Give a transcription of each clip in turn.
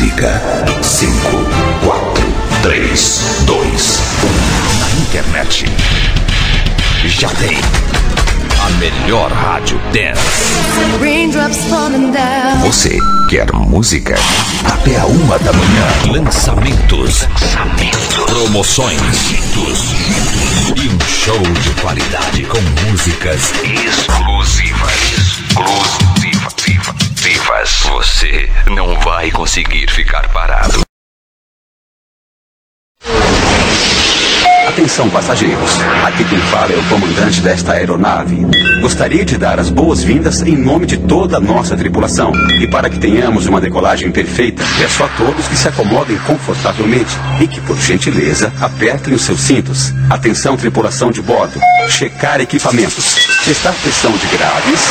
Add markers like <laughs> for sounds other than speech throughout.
música. 5, 4, 3, 2, 1. Na internet. Já tem. A melhor rádio dance. Você quer música? Até a uma da manhã. Lançamentos. Lançamentos. Promoções. E um show de qualidade com músicas exclusivas. Exclusivas. Vivas. Você não vai conseguir ficar parado. Atenção, passageiros. Aqui quem fala é o comandante desta aeronave. Gostaria de dar as boas-vindas em nome de toda a nossa tripulação. E para que tenhamos uma decolagem perfeita, peço a todos que se acomodem confortavelmente e que, por gentileza, apertem os seus cintos. Atenção, tripulação de bordo. Checar equipamentos. Testar pressão de graves,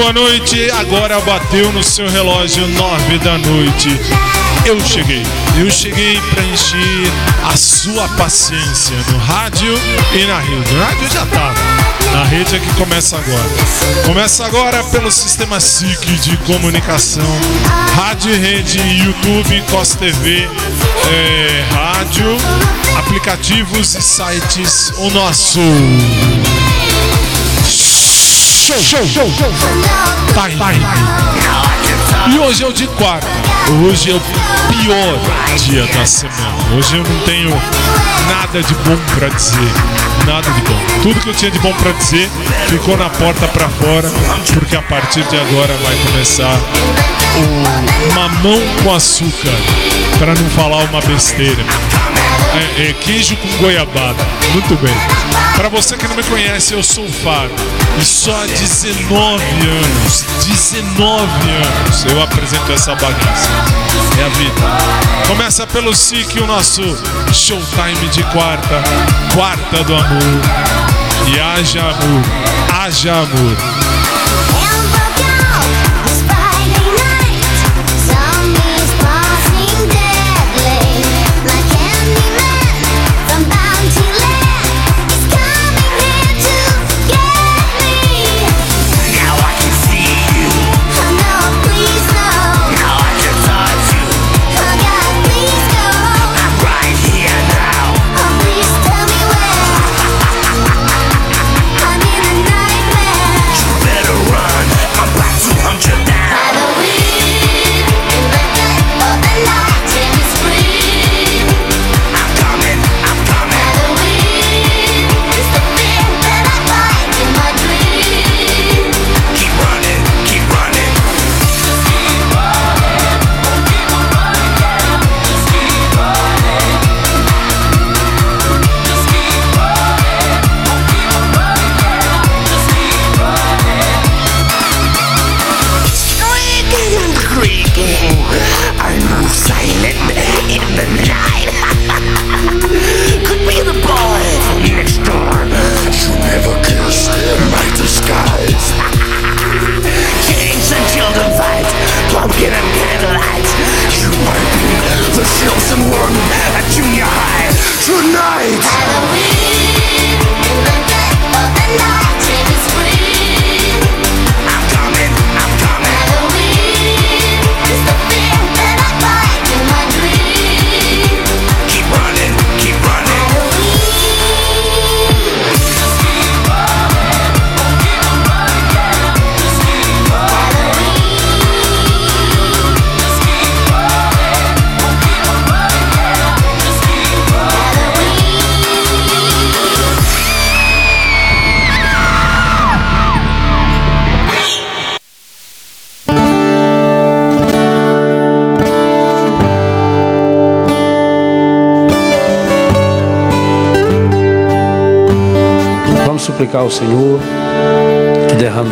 Boa noite. Agora bateu no seu relógio nove da noite. Eu cheguei. Eu cheguei para encher a sua paciência no rádio e na rede. No rádio já tava. Na rede é que começa agora. Começa agora pelo sistema SIC de comunicação, rádio rede, YouTube, COS TV, é, rádio, aplicativos e sites. O nosso show, show, show, show. Time. Time. E hoje é o de quarta. Hoje é o pior dia da semana. Hoje eu não tenho nada de bom para dizer. Nada de bom. Tudo que eu tinha de bom para dizer ficou na porta para fora, porque a partir de agora vai começar o mamão com açúcar, para não falar uma besteira. É, é, queijo com goiabada. Muito bem. Para você que não me conhece, eu sou o Fábio. E só há 19 anos, 19 anos, eu apresento essa bagaça. É a vida. Começa pelo SIC, o nosso showtime de quarta, quarta do amor. E haja amor, haja amor.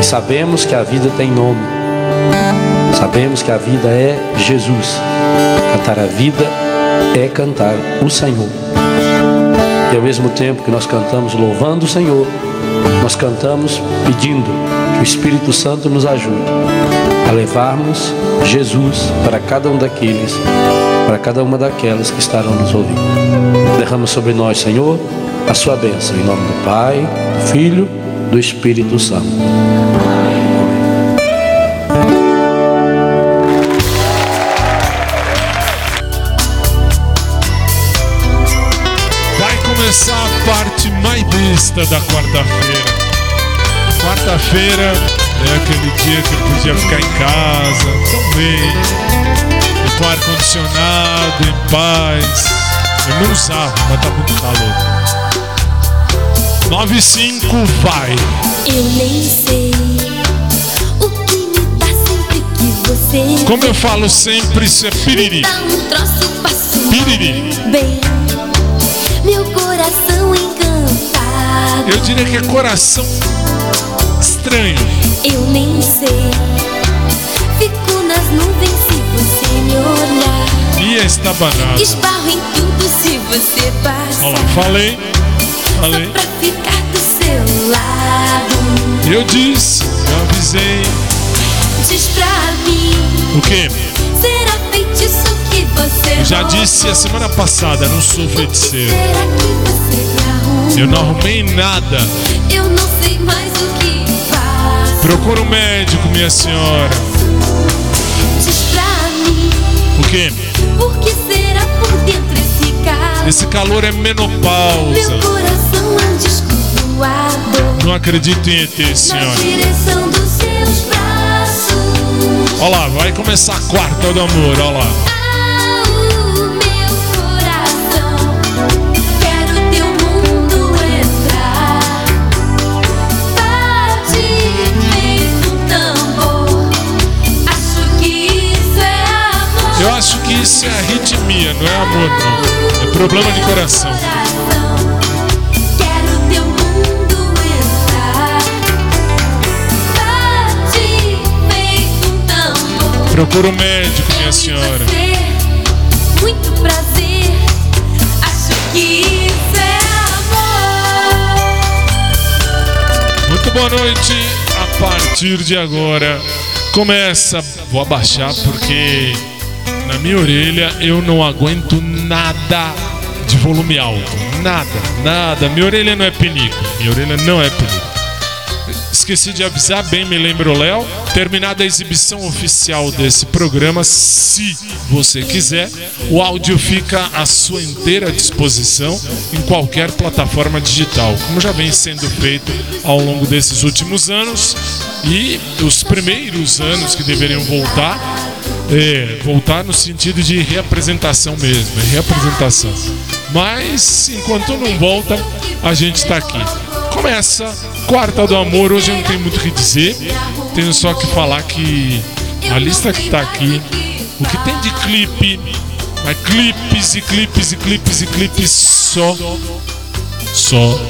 E sabemos que a vida tem nome. Sabemos que a vida é Jesus. Cantar a vida é cantar o Senhor. E ao mesmo tempo que nós cantamos louvando o Senhor, nós cantamos pedindo que o Espírito Santo nos ajude a levarmos Jesus para cada um daqueles, para cada uma daquelas que estarão nos ouvindo. Derrama sobre nós, Senhor, a sua bênção, em nome do Pai, do Filho, do Espírito Santo. Besta da quarta-feira. Quarta-feira é aquele dia que eu podia ficar em casa, tão bem, com ar-condicionado, em paz. Eu não usava, mas tá muito calor. 95 vai. Eu nem sei o que me dá sempre que você. Como eu falo sempre, isso é piriri. Dá um troço Piriri. bem. Meu coração encantado. Eu diria que é coração estranho. Eu nem sei. Fico nas nuvens se você me olhar. E está banado. Esbarro em tudo se você passar. Olha lá, falei, falei. Só pra ficar do seu lado. Eu disse, eu avisei. Diz pra mim. O quê? Será feitiço que você Eu já disse a semana passada, não sou feiticeiro. Será que você? Eu não arrumei nada. Eu não sei mais o que faço. Procura um médico, minha senhora. Diz pra mim, O quê? por que será por dentro esse carro? Esse calor é Meu menopausa. coração é um disco voador. Não acredito em ET, Na senhora. direção dos seus braços. Olha lá, vai começar a quarta do amor, olha lá. Acho que isso é arritmia, não é amor, não. É problema de coração. Procura um médico, minha senhora. Muito prazer. Acho que isso é amor. Muito boa noite. A partir de agora começa. Vou abaixar porque na minha orelha eu não aguento nada de volume alto. Nada, nada. Minha orelha não é penico. Minha orelha não é penico. Esqueci de avisar, bem me lembro, Léo. Terminada a exibição oficial desse programa, se você quiser, o áudio fica à sua inteira disposição em qualquer plataforma digital, como já vem sendo feito ao longo desses últimos anos e os primeiros anos que deveriam voltar. É, voltar no sentido de reapresentação mesmo, é reapresentação. Mas enquanto não volta, a gente está aqui. Começa Quarta do Amor. Hoje não tenho muito o que dizer. Tenho só que falar que a lista que tá aqui, o que tem de clipe, mas clipes e clipes e clipes e clipes só, só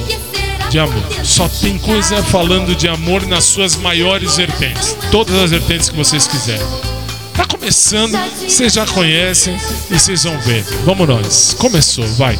de amor. Só tem coisa falando de amor nas suas maiores vertentes. Todas as vertentes que vocês quiserem. Começando, vocês já conhecem e vocês vão ver. Vamos nós. Começou, vai.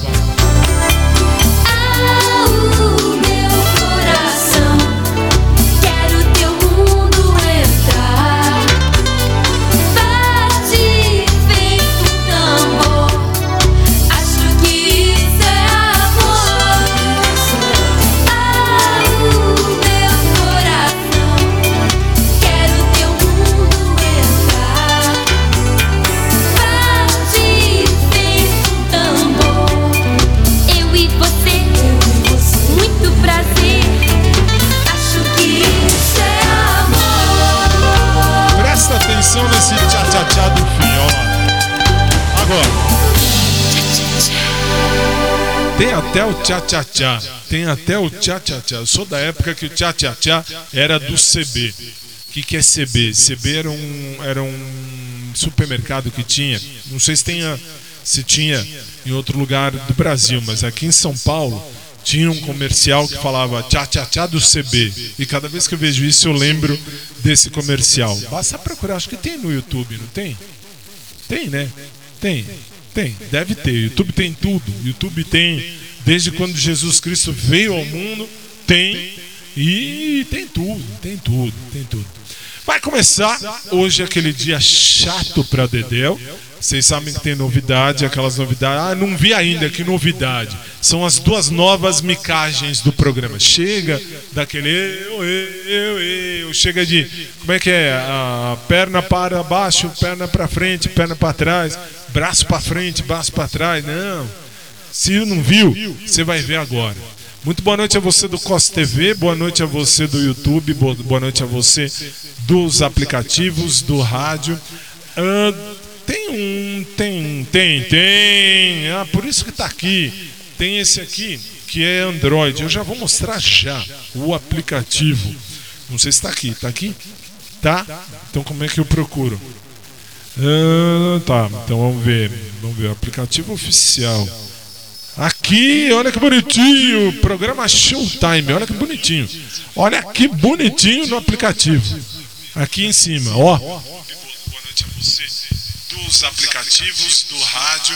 Até o tchá-tchá-tchá. Tem até o tchá-tchá-tchá. Eu sou da época que o tchá-tchá-tchá era do CB. O que, que é CB? CB era um, era um supermercado que tinha. Não sei se, tenha, se tinha em outro lugar do Brasil, mas aqui em São Paulo tinha um comercial que falava tchá tchá tchá do CB. E cada vez que eu vejo isso eu lembro desse comercial. Basta procurar, acho que tem no YouTube, não tem? Tem, né? Tem, tem, deve ter. YouTube tem tudo. YouTube tem, desde quando Jesus Cristo veio ao mundo, tem. E tem tudo, tem tudo, tem tudo. Vai começar hoje aquele dia chato para Dedéu. Vocês sabem que tem novidade, aquelas novidades. Ah, não vi ainda, que novidade. São as duas novas micagens do programa. Chega daquele eu, eu, eu. Chega de. Como é que é? A perna para baixo, perna para frente, perna para trás, braço para frente, braço para trás. Não. Se não viu, você vai ver agora. Muito boa noite a você do COS TV, boa noite a você do YouTube, boa noite a você dos aplicativos, do rádio. Tem um, tem, tem, tem. Ah, por isso que está aqui. Tem esse aqui que é Android. Eu já vou mostrar já o aplicativo. Não sei se está aqui. Está aqui? Tá? Então como é que eu procuro? Tá. Então vamos ver. Vamos ver. O aplicativo oficial. Aqui, olha que bonitinho. Programa Showtime. Olha que bonitinho. Olha que bonitinho no aplicativo. Aqui em cima, ó. Boa noite a você dos aplicativos do rádio.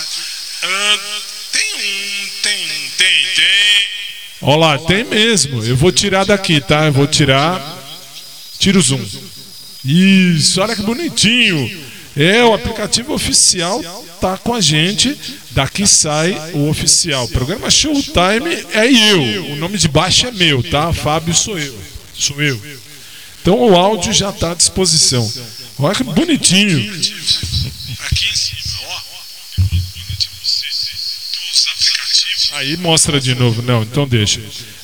Tem um, tem, tem, tem. Olha lá, tem mesmo. Eu vou tirar daqui, tá? Eu vou tirar. Tira o zoom. Isso, olha que bonitinho. É, o aplicativo oficial tá com a gente. Daqui sai o oficial. O programa Showtime é eu. O nome de baixo é meu, tá? Fábio sou eu. Sou eu. Então o áudio já está à disposição. Olha que bonitinho. Aqui em cima, ó. Aí mostra de novo. Não, então deixa.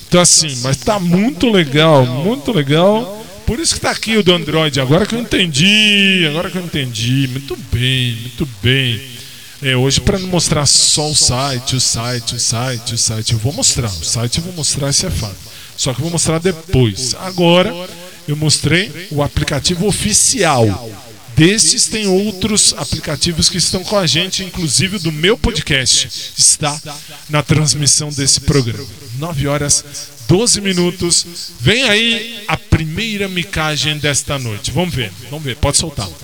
Então assim, mas tá muito legal, muito legal. Por isso que tá aqui o do Android. Agora que eu entendi, agora que eu entendi. Muito bem, muito bem. É, hoje para não mostrar só o site, o site, o site, o site, eu vou mostrar. O site eu vou mostrar, isso é fato. Só que eu vou mostrar depois. Agora eu mostrei o aplicativo oficial Desses tem outros aplicativos que estão com a gente, inclusive do meu podcast, está na transmissão desse programa. 9 horas 12 minutos. Vem aí a primeira micagem desta noite. Vamos ver, vamos ver, pode soltar. Eu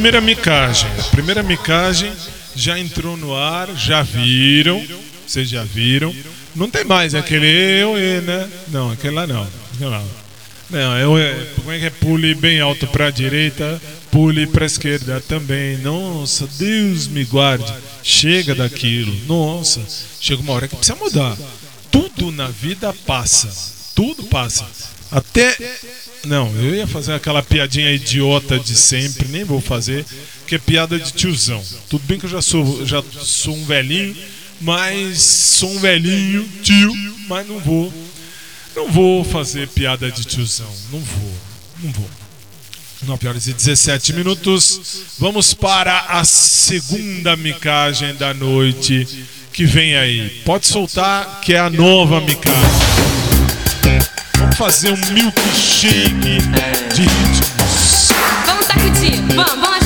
primeira micagem. A primeira micagem já entrou no ar, já viram. Vocês já viram. Não tem mais aquele eu e, né? Não, aquela não. Não, não eu, é, como é que é? Pule bem alto para a direita, pule para a esquerda também. Nossa, Deus me guarde. Chega daquilo. Nossa, chega uma hora que precisa mudar. Tudo na vida passa. Tudo passa. Até não, eu ia fazer aquela piadinha idiota de sempre, nem vou fazer, que é piada de tiozão. Tudo bem que eu já sou, já sou um velhinho, mas sou um velhinho, tio, mas não vou. Não vou fazer piada de tiozão. Não vou. Não vou. 9 horas e 17 minutos. Vamos para a segunda micagem da noite que vem aí. Pode soltar que é a nova micagem. Vamos fazer um milkshake de ritmos. Vamos sacudir, vamos, vamos.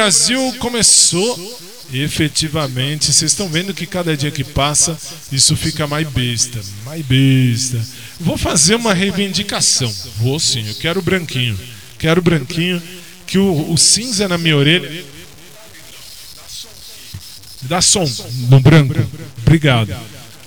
Brasil começou efetivamente. Vocês estão vendo que cada dia que passa isso fica mais besta, mais besta. Vou fazer uma reivindicação. Vou sim, eu quero branquinho. Quero branquinho. Que o, o cinza na minha orelha. Dá som no branco. Obrigado.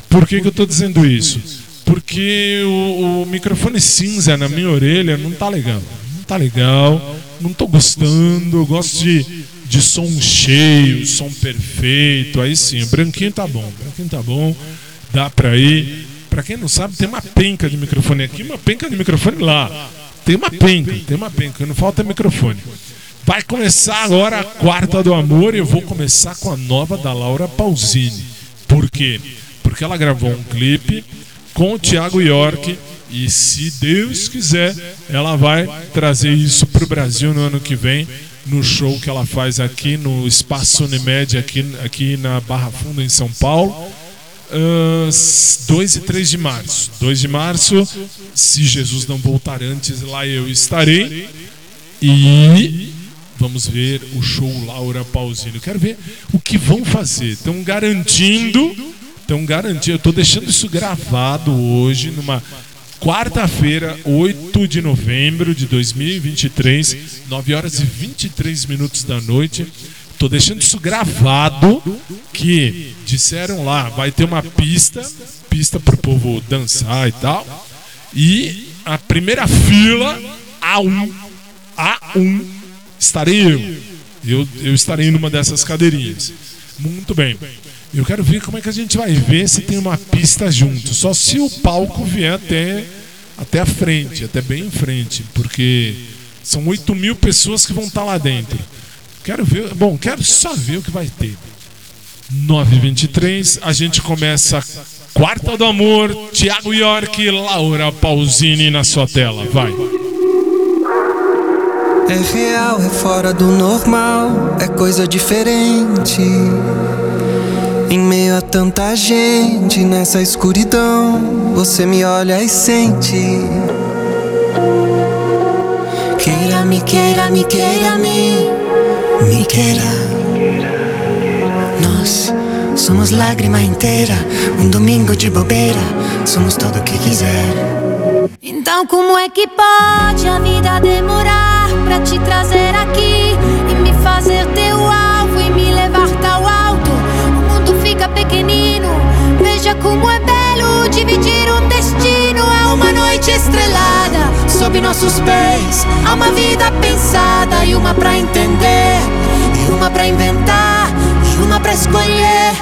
Por que, que eu estou dizendo isso? Porque o, o microfone cinza na minha orelha não tá legal. Não tá legal. Não tô gostando. Eu gosto de, de som cheio, som perfeito. Aí sim, o branquinho tá bom. O branquinho tá bom. Dá pra ir. Pra quem não sabe, tem uma penca de microfone aqui, uma penca de microfone lá. Tem uma penca, tem uma penca. Não falta microfone. Vai começar agora a quarta do amor e eu vou começar com a nova da Laura Pausini. Por quê? Porque ela gravou um clipe com o Thiago York e se Deus quiser, ela vai trazer isso pro Brasil no ano que vem, no show que ela faz aqui no Espaço Unimed, aqui, aqui na Barra Funda, em São Paulo. 2 e 3 de março. 2 de março, se Jesus não voltar antes, lá eu estarei. E vamos ver o show Laura Pausini. Eu quero ver o que vão fazer. Estão garantindo, estão garantindo. Eu estou deixando isso gravado hoje, numa quarta-feira, 8 de novembro de 2023, 9 horas e 23 minutos da noite. Tô deixando isso gravado que disseram lá, vai ter uma pista, pista pro povo dançar e tal. E a primeira fila, A1, A1, estarei eu. Eu, eu estarei numa dessas cadeirinhas. Muito bem. Eu quero ver como é que a gente vai ver se tem uma pista junto. Só se o palco vier até, até a frente, até bem em frente. Porque são 8 mil pessoas que vão estar lá dentro. Quero ver, bom, quero só ver o que vai ter. 9h23, a gente começa Quarta do Amor, Thiago York, Laura Pausini na sua tela. Vai. É real, é fora do normal, é coisa diferente. Em meio a tanta gente nessa escuridão, você me olha e sente. Queira, me queira, me queira, me, me queira. Nós somos lágrima inteira, um domingo de bobeira, somos tudo o que quiser. Então como é que pode a vida demorar pra te trazer aqui e me fazer teu alvo fica pequenino. Veja como é belo dividir um destino. Há uma noite estrelada Sob nossos pés, há uma vida pensada e uma pra entender, e uma pra inventar, e uma pra escolher.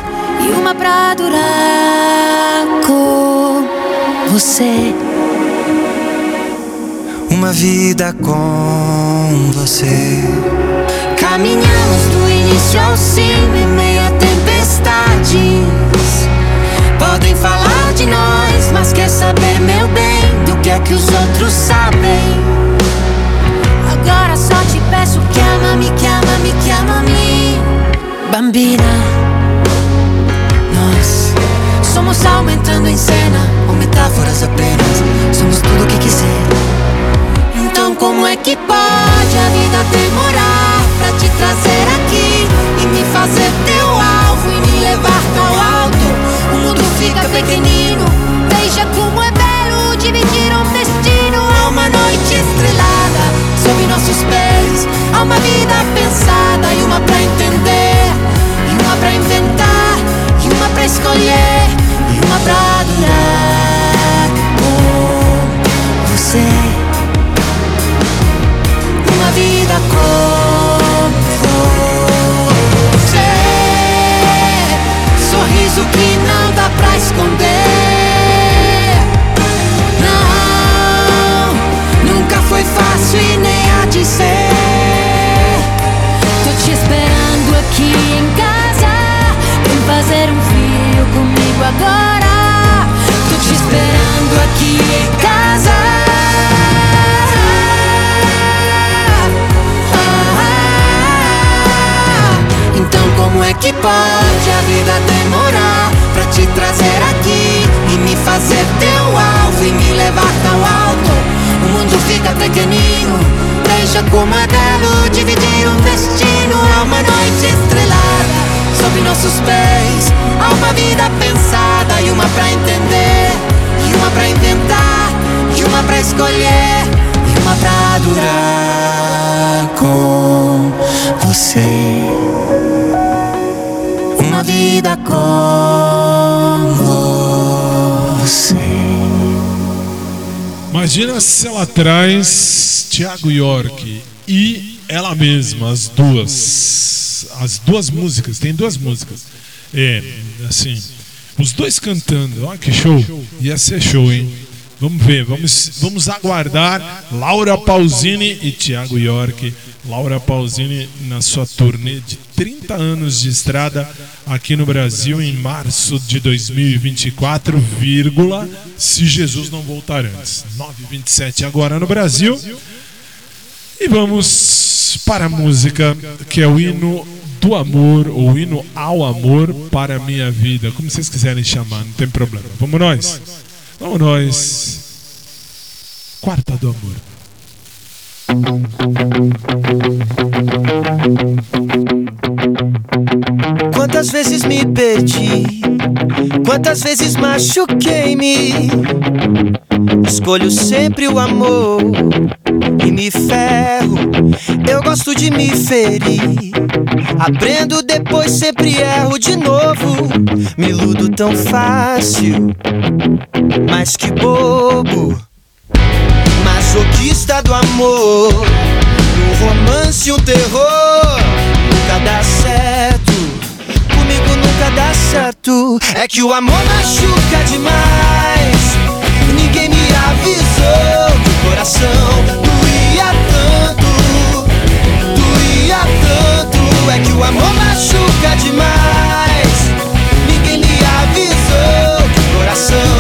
e uma pra durar com você. Uma vida com você. Caminhamos do início ao fim em meio a tempestades. Podem falar de nós, mas quer saber, meu bem, do que é que os outros sabem. Agora só te peço que ama-me, que ama-me, que ama-me. Bambina, nós somos aumentando em cena, ou metáforas apenas. Somos tudo o que quiser. Então, como é que pode a vida demorar pra te trazer aqui e me fazer teu fica pequenino. Veja como é belo dividir um destino. Há uma noite estrelada sob nossos pés. Há uma vida pensada e uma pra entender, e uma pra inventar, e uma pra escolher, e uma pra durar com você. Uma vida com Sorriso que não dá pra esconder. Não, nunca foi fácil e nem há de ser. Tô te esperando aqui em casa. Vem fazer um filho comigo agora. Tô te esperando aqui em casa. É que pode a vida demorar pra te trazer aqui e me fazer teu alvo e me levar tão alto? O mundo fica tranquilinho. Deixa como é dividir um destino. Há uma noite estrelada sobre nossos pés. Há uma vida pensada e uma pra entender, e uma pra inventar, e uma pra escolher, e uma pra durar com você. Vida com você. Imagina se ela traz Thiago York e ela mesma, as duas. As duas músicas, tem duas músicas. É, assim, os dois cantando, olha que show. Ia ser show, hein? Vamos ver, vamos, vamos aguardar Laura Pausini e Thiago York. Laura Pausini na sua turnê de 30 anos de estrada aqui no Brasil em março de 2024, vírgula, se Jesus não voltar antes. 9h27 agora no Brasil. E vamos para a música que é o hino do amor, ou hino ao amor para a minha vida, como vocês quiserem chamar, não tem problema. Vamos nós? Vamos nós. Quarta do amor. Quantas vezes me perdi, quantas vezes machuquei-me. Escolho sempre o amor e me ferro. Eu gosto de me ferir. Aprendo depois, sempre erro de novo. Me iludo tão fácil, mas que bobo. Masoquista do amor, no romance um terror. Nunca dá certo, comigo nunca dá certo. É que o amor machuca demais. Ninguém me avisou que o coração doía tanto, doía tanto. É que o amor machuca demais. Ninguém me avisou que o coração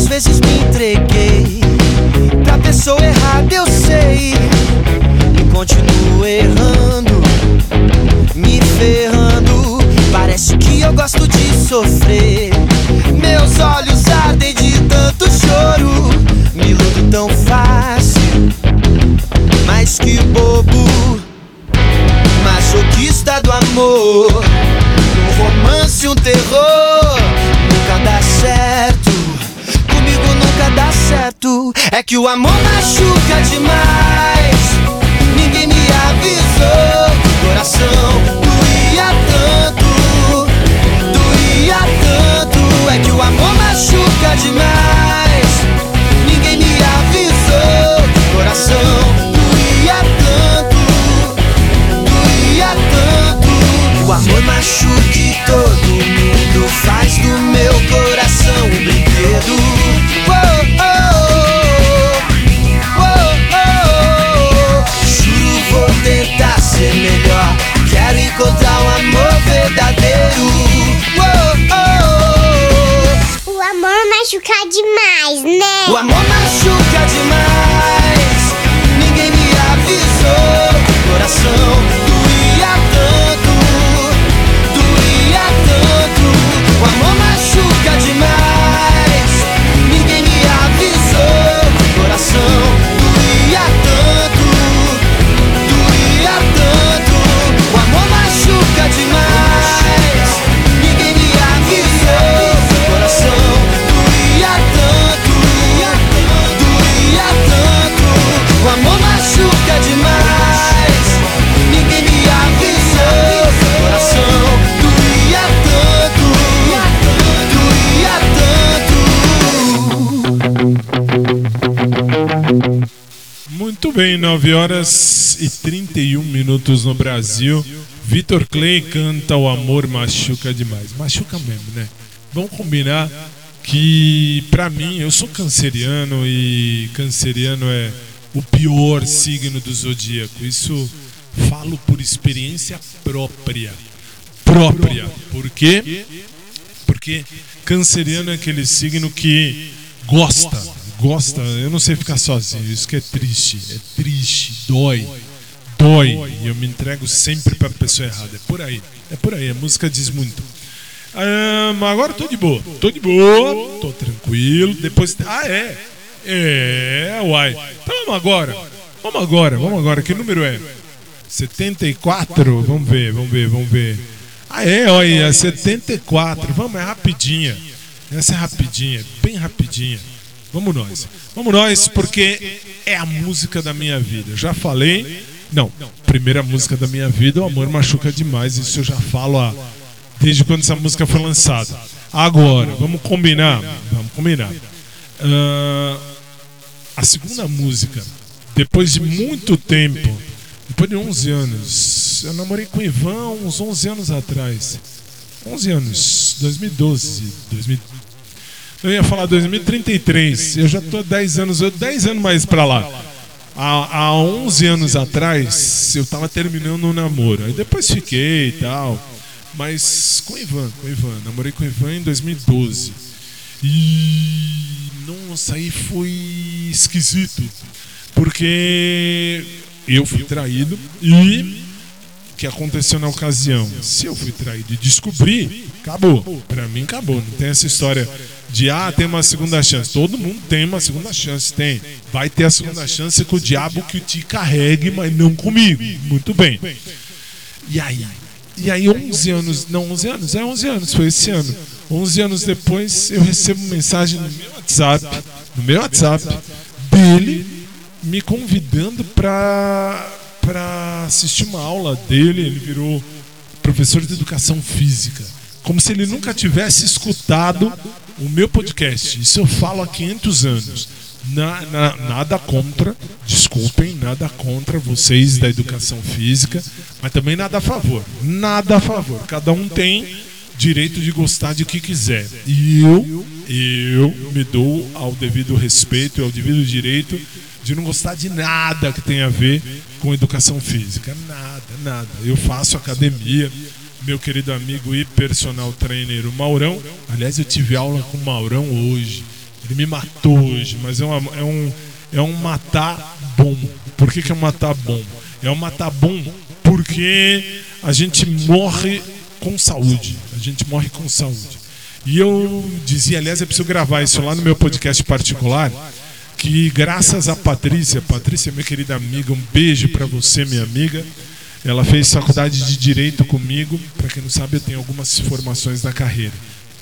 Quantas vezes me entreguei pra pessoa errada, eu sei. E continuo errando, me ferrando. Parece que eu gosto de sofrer. Meus olhos ardem de tanto choro. Me iludo tão fácil, mas que bobo. Masoquista do amor, É que o amor machuca demais. Ninguém me avisou que o coração doía tanto, doía tanto. É que o amor machuca demais. Ninguém me avisou que o coração doía tanto, doía tanto. O amor machuca bem, 9 horas e 31 minutos no Brasil. Vitor Clay canta O Amor Machuca Demais. Machuca mesmo, né? Vamos combinar que, pra mim, eu sou canceriano e canceriano é o pior signo do zodíaco. Isso falo por experiência própria. Própria. Por quê? Porque canceriano é aquele signo que gosta, gosta, eu não sei ficar sozinho, isso que é triste, é triste, dói. dói e eu me entrego sempre pra pessoa errada. É por aí. É por aí. A música diz muito. Mas agora tô de boa. Tô de boa, tô tranquilo. Depois. Ah, é. É, uai. Então vamos agora. Vamos agora, vamos agora. Que número é? 74? Vamos ver, vamos ver, vamos ver. Ah, é, olha, 74. Vamos, é rapidinha. Essa é rapidinha, bem rapidinha. Vamos nós. Vamos nós, porque é a música da minha vida. Eu já falei. Não, primeira música da minha vida, o amor machuca demais. Isso eu já falo há, desde quando essa música foi lançada. Agora, vamos combinar? Vamos combinar. Ah, a segunda música, depois de muito tempo, depois de 11 anos, eu namorei com o Ivan uns 11 anos atrás. 11 anos, 2012, 2000, eu ia falar 2033, eu já tô 10 anos, eu 10 anos mais pra lá. Há, há 11 anos atrás, eu tava terminando um namoro. Aí depois fiquei e tal. Mas com o Ivan, com o Ivan. Namorei com o Ivan em 2012. E. Nossa, aí foi esquisito. Porque eu fui traído e que aconteceu na ocasião? Se eu fui traído e descobri, acabou. Pra mim acabou. Não tem essa história de ah, tem uma segunda chance. Todo mundo tem uma segunda chance, tem. Vai ter a segunda chance com o diabo que te carregue, mas não comigo. Muito bem. E aí? E aí 11 anos, não 11 anos, é 11 anos, foi esse ano. 11 anos depois eu recebo mensagem no meu WhatsApp, no meu WhatsApp dele me convidando para para assistir uma aula dele, ele virou professor de educação física. Como se ele nunca tivesse escutado o meu podcast. Isso eu falo há 500 anos. Na- na- nada contra, desculpem, nada contra vocês da educação física, mas também nada a favor. Nada a favor. Cada um tem direito de gostar de que quiser. E eu, eu me dou ao devido respeito e ao devido direito de não gostar de nada que tenha a ver com educação física. Nada, nada. Eu faço academia, meu querido amigo e personal trainer, o Maurão. Aliás, eu tive aula com o Maurão hoje. Ele me matou hoje, mas é, uma- é um, é um matar bom. Por que, que é um matar bom? É um matar bom porque a gente morre com saúde. A gente morre com saúde. E eu dizia, aliás, eu preciso gravar isso lá no meu podcast particular, que graças a Patrícia, Patrícia, minha querida amiga, um beijo pra você, minha amiga. Ela fez faculdade de direito comigo. Pra quem não sabe, eu tenho algumas formações na carreira.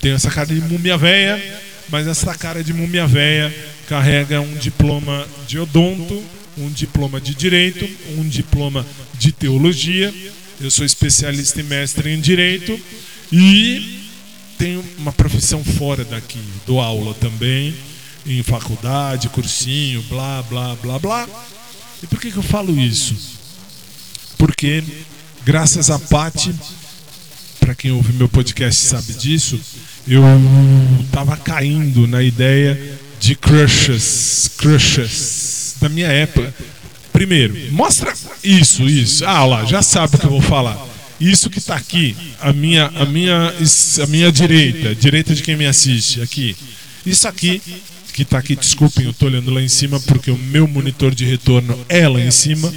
Tenho essa cara de múmia véia, mas essa cara de múmia véia carrega um diploma de odonto, um diploma de direito, um diploma de teologia. Eu sou especialista e mestre em direito e tenho uma profissão fora daqui. Dou aula também em faculdade, cursinho, blá, blá, blá, blá. E por que, que eu falo isso? Porque, graças a Pati, para quem ouve meu podcast sabe disso, eu tava caindo na ideia de crushes, crushes da minha época. Primeiro, mostra isso, isso. Ah lá, já sabe o que eu vou falar. Isso que tá aqui, a minha, a minha, a minha direita, direita de quem me assiste, aqui. Isso aqui que tá aqui, desculpem, eu tô olhando lá em cima porque o meu monitor de retorno é lá em cima.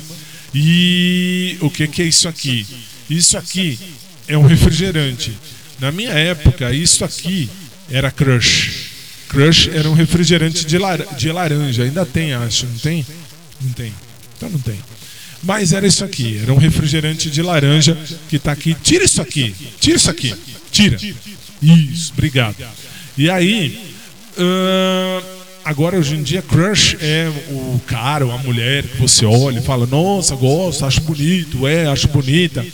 E o que, que é isso aqui? Isso aqui é um refrigerante. Na minha época, isso aqui era Crush. Crush era um refrigerante de, lar de laranja. Ainda tem, acho, não tem? Não tem. Então não tem. Mas era isso aqui, era um refrigerante de laranja que tá aqui. Tira isso aqui, tira isso aqui, tira. Isso, obrigado. E aí, ahn, agora hoje em dia, crush é o cara ou a mulher que você olha e fala: Nossa, gosto, acho bonito, é, acho bonita.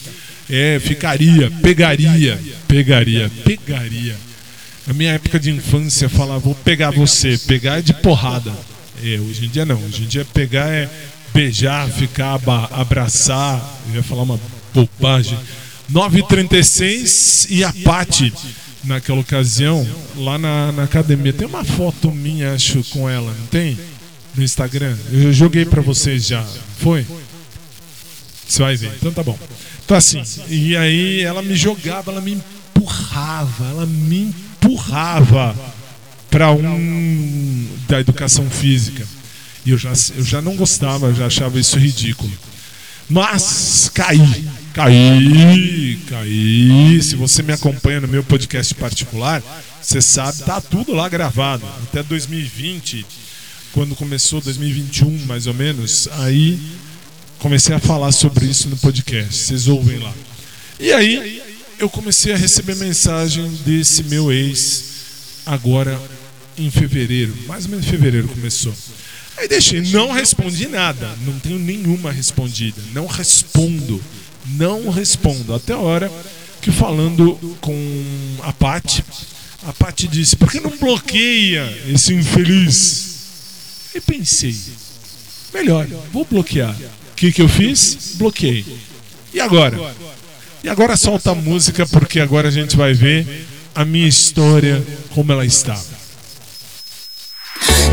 É, ficaria, pegaria, pegaria, pegaria. Na minha época de infância, falava: Vou pegar você, pegar é de porrada. É, hoje em dia não, hoje em dia pegar é beijar, ficar, abraçar. Eu ia falar uma bobagem. 9h36 e a Pati, naquela ocasião, lá na, na academia. Tem uma foto minha, acho, com ela, não tem? No Instagram. Eu joguei pra vocês já. Foi? Você vai ver. Então tá bom. Então assim, e aí ela me jogava, ela me empurrava, ela me empurrava para um da educação física. E eu já, eu já não gostava, já achava isso ridículo. Mas caí, caí, caí. Se você me acompanha no meu podcast particular, você sabe, tá tudo lá gravado. Até 2020, quando começou 2021, mais ou menos, aí comecei a falar sobre isso no podcast. Vocês ouvem lá. E aí eu comecei a receber mensagem desse meu ex agora em fevereiro, mais ou menos em fevereiro começou. Aí deixei, não respondi nada, não tenho nenhuma respondida, não respondo, não respondo. Até a hora que falando com a Pati, a Pati disse, por que não bloqueia esse infeliz? E pensei, melhor, vou bloquear. O que, que eu fiz? Bloqueei. E agora? E agora solta a música, porque agora a gente vai ver a minha história como ela estava.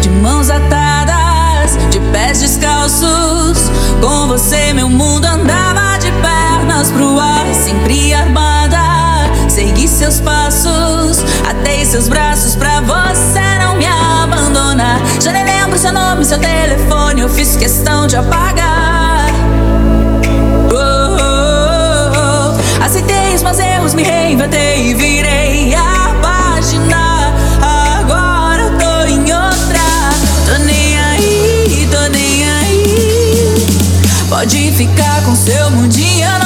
De mãos atadas, de pés descalços. Com você, meu mundo andava pernas pro ar, sempre armada. Segui seus passos, atei seus braços pra você não me abandonar. Já nem lembro seu nome, seu telefone, eu fiz questão de apagar. Oh, oh, oh. Aceitei os meus erros, me reinventei e virei a página. Pode ficar com seu mundinho,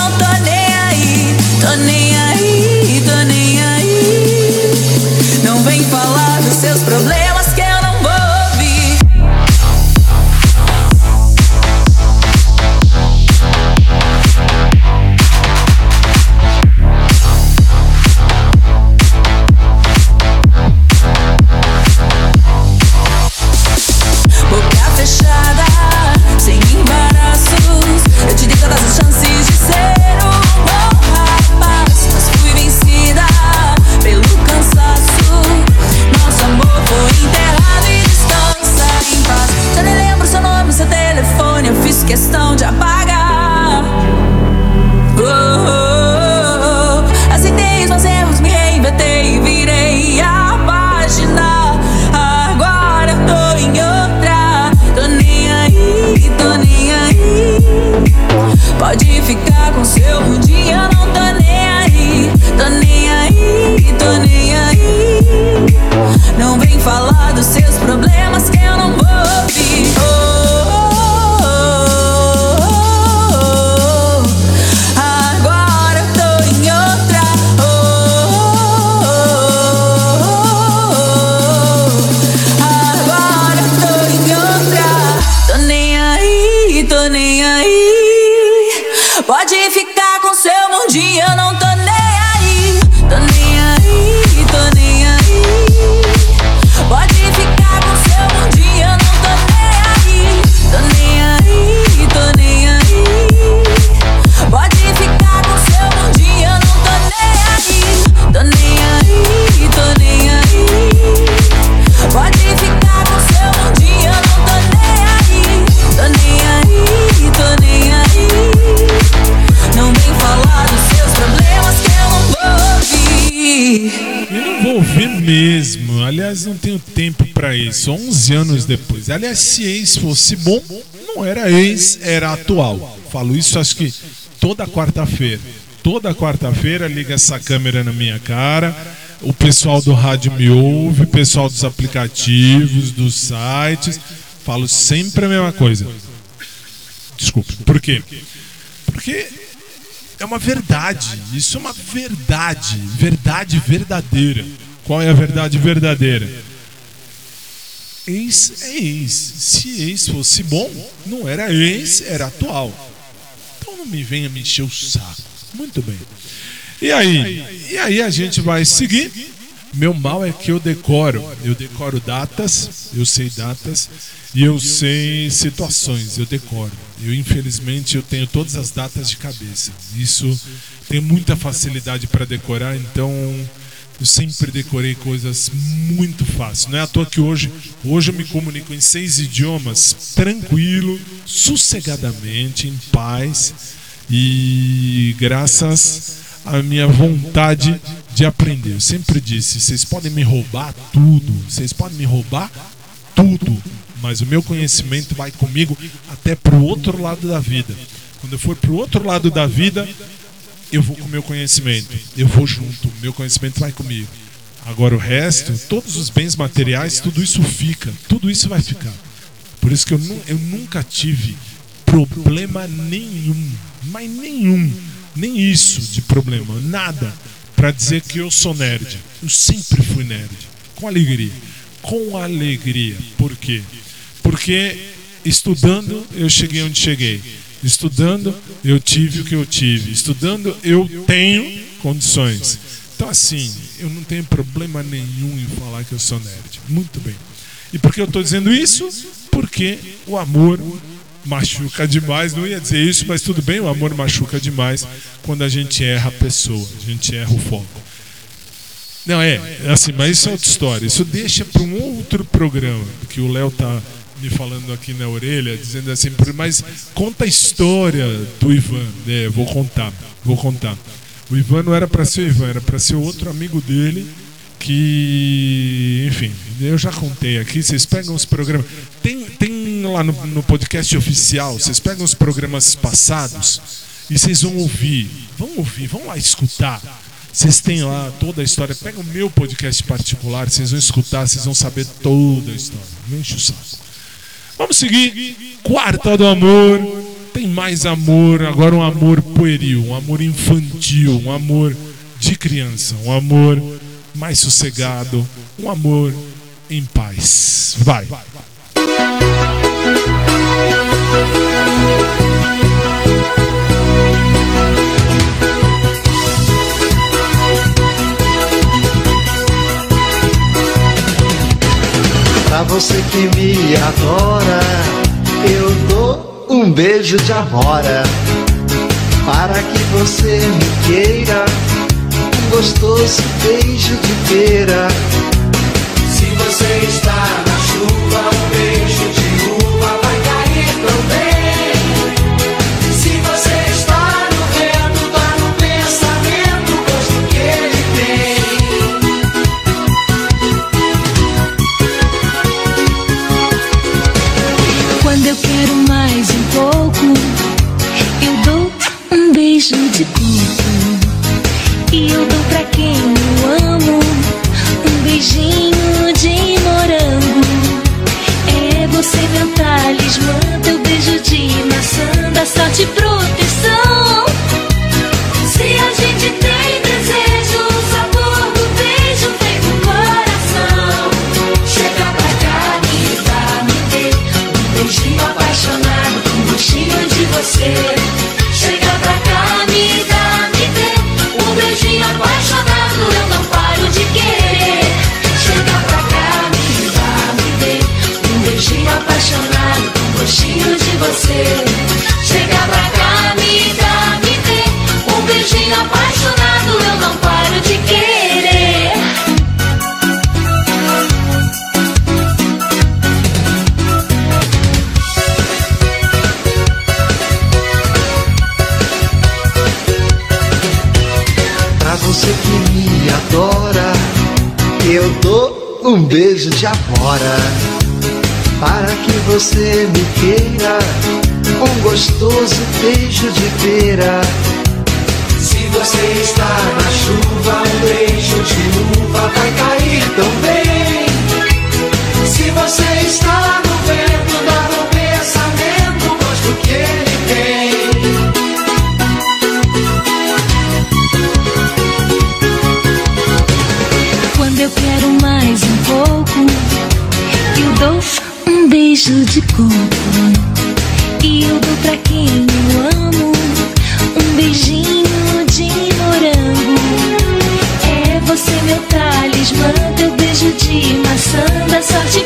Tô nem aí, tô nem aí. Não vem falar dos seus problemas 15 anos depois. Aliás, se ex fosse bom, não era ex, era atual. Falo isso acho que toda quarta-feira. Toda quarta-feira liga essa câmera na minha cara. O pessoal do rádio me ouve, o pessoal dos aplicativos, dos sites. Falo sempre a mesma coisa. Desculpe. Por quê? Porque é uma verdade. Isso é uma verdade. Verdade verdadeira. Qual é a verdade verdadeira? Ex é ex. Se ex fosse bom, não era ex, era atual. Então não me venha me encher o saco. Muito bem. E aí? E aí a gente vai seguir. Meu mal é que eu decoro. Eu decoro datas, eu sei datas e eu sei situações, eu decoro. Eu infelizmente eu tenho todas as datas de cabeça. Isso tem muita facilidade para decorar, então eu sempre decorei coisas muito fáceis. Não é à toa que hoje, hoje eu me comunico em seis idiomas, tranquilo, sossegadamente, em paz e graças à minha vontade de aprender. Eu sempre disse: vocês podem me roubar tudo, vocês podem me roubar tudo, mas o meu conhecimento vai comigo até pro outro lado da vida. Quando eu for pro outro lado da vida, eu vou com o meu conhecimento. Eu vou junto. Meu conhecimento vai comigo. Agora o resto, todos os bens materiais, tudo isso fica. Tudo isso vai ficar. Por isso que eu, eu nunca tive problema nenhum. Mas nenhum. Nem isso de problema. Nada. Pra dizer que eu sou nerd. Eu sempre fui nerd. Com alegria. Com alegria. Por quê? Porque estudando eu cheguei onde cheguei. Estudando eu tive o que eu tive. Estudando eu tenho condições. Então assim, eu não tenho problema nenhum em falar que eu sou nerd. Muito bem. E por que eu estou dizendo isso? Porque o amor machuca demais. Não ia dizer isso, mas tudo bem, o amor machuca demais quando a gente erra a pessoa, a gente erra o foco. Não, é, assim, mas isso é outra história. Isso deixa para um outro programa, que o Léo tá me falando aqui na orelha, dizendo assim, "Por- mas conta a história do Ivan. É, vou contar, vou contar. O Ivan não era para ser o Ivan, era para ser outro amigo dele que, enfim, eu já contei aqui, vocês pegam os programas, tem, tem lá no, no podcast oficial, vocês pegam os programas passados e vocês vão ouvir, vão ouvir, vão lá escutar. Vocês têm lá toda a história. Pega o meu podcast particular, vocês vão escutar, vocês vão saber toda a história. Não enche o saco. Vamos seguir. Quarta do amor. Tem mais amor, agora um amor pueril, um amor infantil, um amor de criança, um amor mais sossegado, um amor em paz. Vai. Pra você que me adora, eu dou um beijo de amora. Para que você me queira, um gostoso beijo de feira. Se você está na chuva, um beijo de uva vai cair também. Maçã, da sorte proteção. Se a gente tem desejo, o sabor do beijo vem do coração. Chega pra cá, me dá, me dê um beijinho apaixonado com gostinho de você. Chega pra cá, me dá, me dê um beijinho apaixonado, eu não paro de querer. Chega pra cá, me dá, me dê um beijinho apaixonado com gostinho de você. Beijo de amora. Para que você me queira, um gostoso beijo de feira. Se você está na chuva, um beijo de uva vai cair também. Se você está no vento, dou um beijo de coco. E eu dou pra quem eu amo um beijinho de morango. É você meu talismã, teu beijo de maçã, da sorte e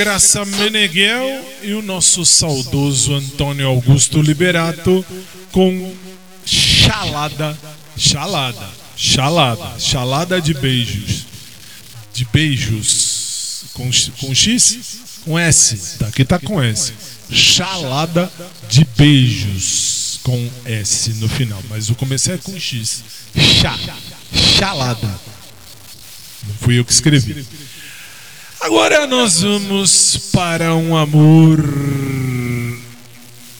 Graça Meneghel e o nosso saudoso Antônio Augusto Liberato com Chalada, Chalada, Chalada, Chalada de beijos. De beijos com, com X? Com S. Tá, aqui tá com S. Chalada de beijos com S no final. Mas o começo é com X. Chá. Chalada. Não fui eu que escrevi. Agora nós vamos para um amor.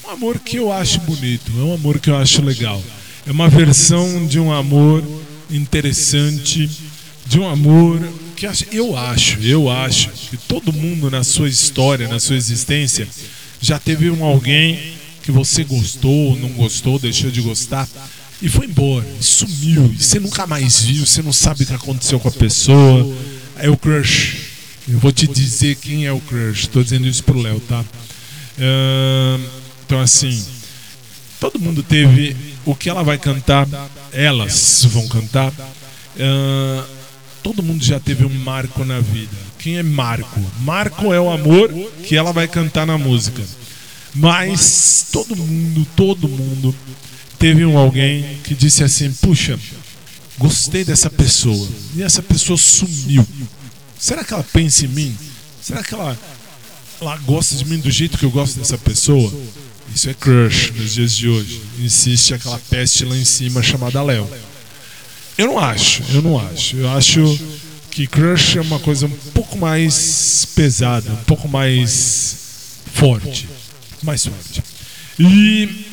Um amor que eu acho bonito, é um amor que eu acho legal. É uma versão de um amor interessante, de um amor que eu acho, eu acho que todo mundo na sua história, na sua existência, já teve um alguém que você gostou, não gostou, deixou de gostar e foi embora, e sumiu, e você nunca mais viu, você não sabe o que aconteceu com a pessoa. É o crush. Eu vou te dizer quem é o crush. Estou dizendo isso pro Léo, tá? Uh, então assim, todo mundo teve o que ela vai cantar, elas vão cantar. Uh, todo mundo já teve um marco na vida. Quem é Marco? Marco é o amor que ela vai cantar na música. Mas todo mundo, todo mundo teve um alguém que disse assim: Puxa, gostei dessa pessoa. E essa pessoa sumiu. Será que ela pensa em mim? Será que ela, ela gosta de mim do jeito que eu gosto dessa pessoa? Isso é crush nos dias de hoje. Insiste aquela peste lá em cima chamada Léo. Eu não acho, eu não acho. Eu acho que crush é uma coisa um pouco mais pesada, um pouco mais forte. Mais forte. E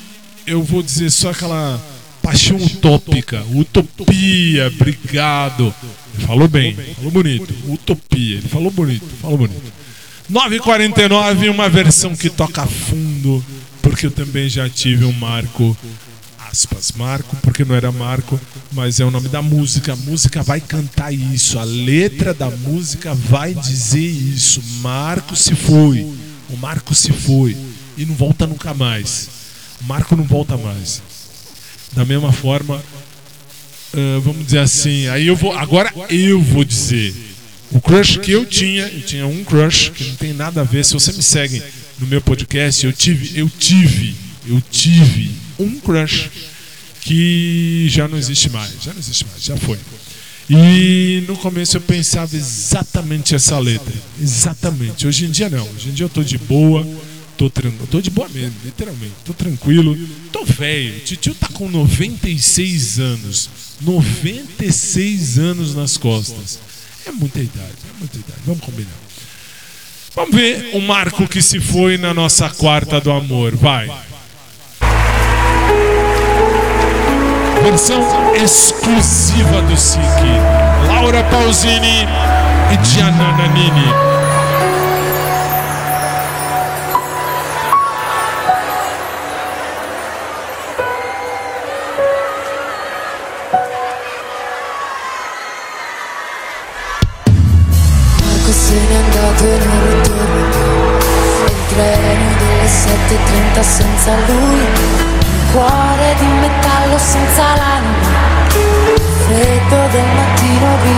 eu vou dizer só aquela paixão utópica, utopia, obrigado. Falou bem, falou bonito, utopia, ele falou bonito, falou bonito. 949, uma versão que toca fundo, porque eu também já tive um marco, aspas, marco, porque não era marco, mas é o nome da música. A música vai cantar isso, a letra da música vai dizer isso. Marco se foi, o Marco se foi e não volta nunca mais. Marco não volta mais. Da mesma forma, uh, vamos dizer assim, aí eu vou, agora eu vou dizer, o crush que eu tinha, eu tinha um crush que não tem nada a ver. Se você me segue no meu podcast, eu tive, eu tive, eu tive um crush que já não existe mais, já não existe mais, já foi. E no começo eu pensava exatamente essa letra, exatamente. Hoje em dia não, hoje em dia eu tô de boa Tô, tô de boa mesmo, literalmente. Tô tranquilo. Tô velho. Titio tá com 96 anos. 96 anos nas costas. É muita idade, é muita idade. Vamos combinar. Vamos ver o marco que se foi na nossa quarta do amor. Vai. Versão exclusiva do SIC. Laura Pausini e Gianna Nannini.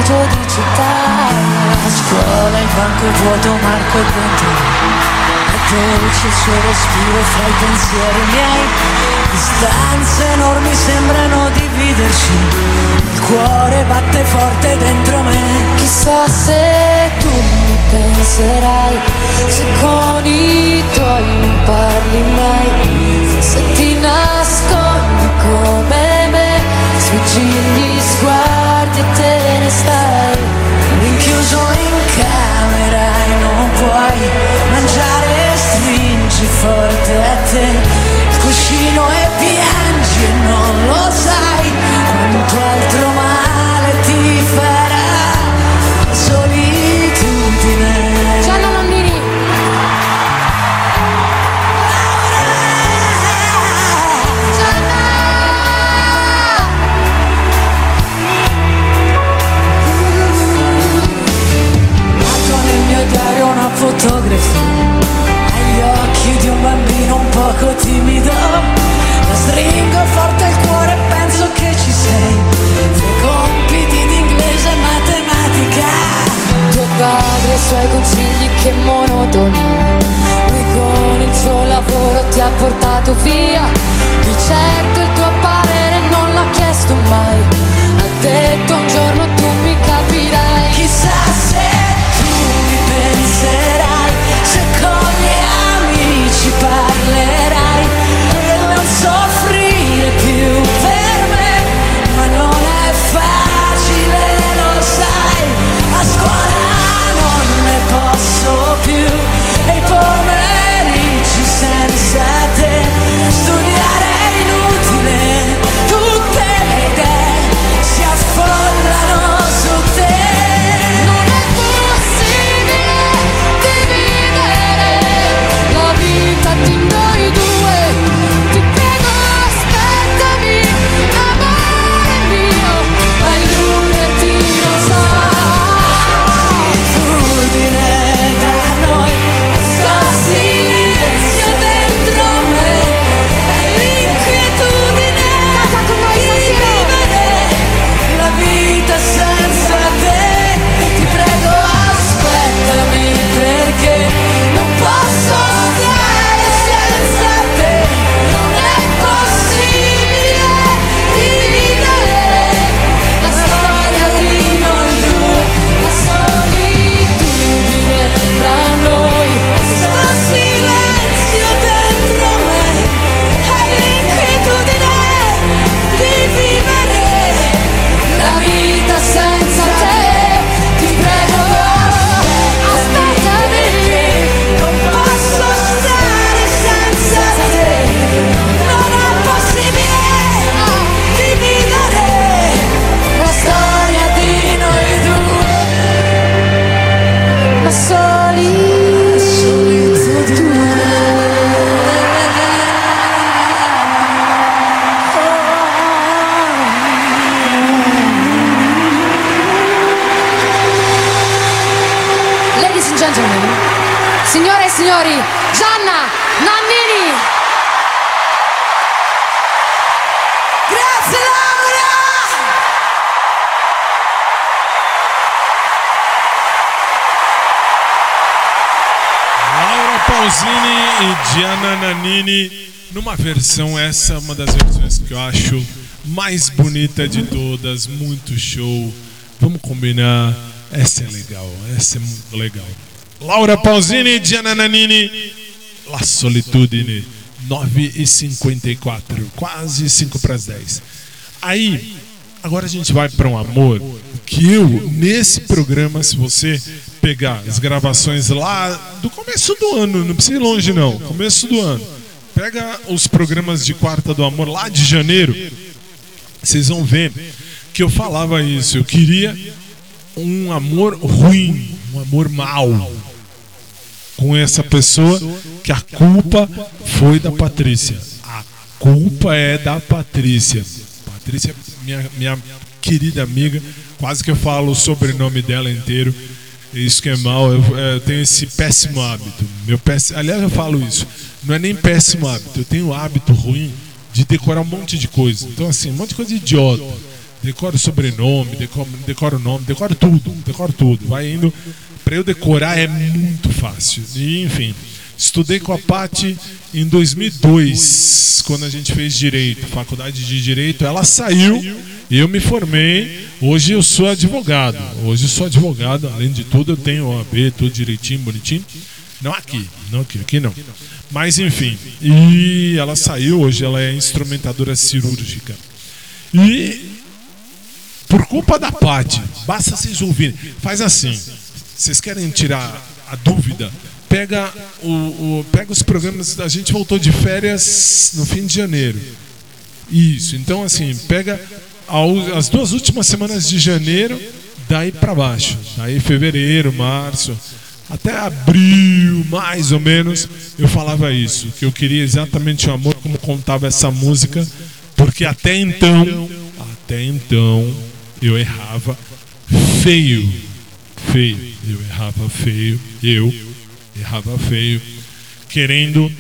Grigio di città. Scuola il banco è vuoto, Marco è dentro, è dolce il suo respiro fra i pensieri miei, distanze enormi sembrano dividerci, il cuore batte forte dentro me. Chissà se tu mi penserai, se con i tuoi non parli mai, se ti nascondi come me, sfuggi gli sguardi e te ne stai, rinchiuso in camera e non puoi mangiare, stringi forte a te, il cuscino e piangi e non fotografia Agli occhi di un bambino un poco timido La stringo forte al cuore e penso che ci sei Fai compiti di inglese e matematica Tuo padre i suoi consigli, che monotonia. Lui con il suo lavoro ti ha portato via. Di certo il tuo parere non l'ha chiesto mai. Ha detto un giorno tu mi capirai. Chissà se mais bonita de todas, muito show. Vamos combinar, essa é legal, essa é muito legal. Laura Pausini Gianna Nannini, La Solitudine, 9 e 54, quase 5 para as 10. Aí, agora a gente vai para um amor que eu, nesse programa, se você pegar as gravações lá do começo do ano, não precisa ir longe não, começo do ano, pega os programas de Quarta do Amor lá de janeiro, vocês vão ver que eu falava isso, eu queria um amor ruim, um amor mau com essa pessoa que a culpa foi da Patrícia. A culpa é da Patrícia. Patrícia, minha, minha querida amiga, quase que eu falo o sobrenome dela inteiro. Isso que é mal, eu, eu tenho esse péssimo hábito. Meu péss... Aliás, eu falo isso. Não é nem péssimo hábito, eu tenho o hábito ruim de decorar um monte de coisa. Então, assim, um monte de coisa idiota. Decoro o sobrenome, decoro o nome, decoro tudo, decoro tudo. Vai indo. Para eu decorar é muito fácil. E, enfim, estudei com a Pati em 2002, quando a gente fez direito, faculdade de direito. Ela saiu e eu me formei. Hoje eu sou advogado. Hoje eu sou advogado. Além de tudo, eu tenho OAB, tudo direitinho, bonitinho. Não aqui, não aqui, aqui não. Mas enfim, e ela saiu. Hoje ela é instrumentadora cirúrgica. E por culpa da Pati, basta vocês ouvirem. Faz assim. Vocês querem tirar a dúvida? Pega, o, o- pega os programas. A gente voltou de férias no fim de janeiro. Isso. Então, assim, pega as duas últimas semanas de janeiro, daí pra baixo. Daí fevereiro, março, até abril, mais ou menos, eu falava isso. Que eu queria exatamente o amor como contava essa música. Porque até então, até então, eu errava feio. Feio. Eu errava feio. Eu errava feio. Querendo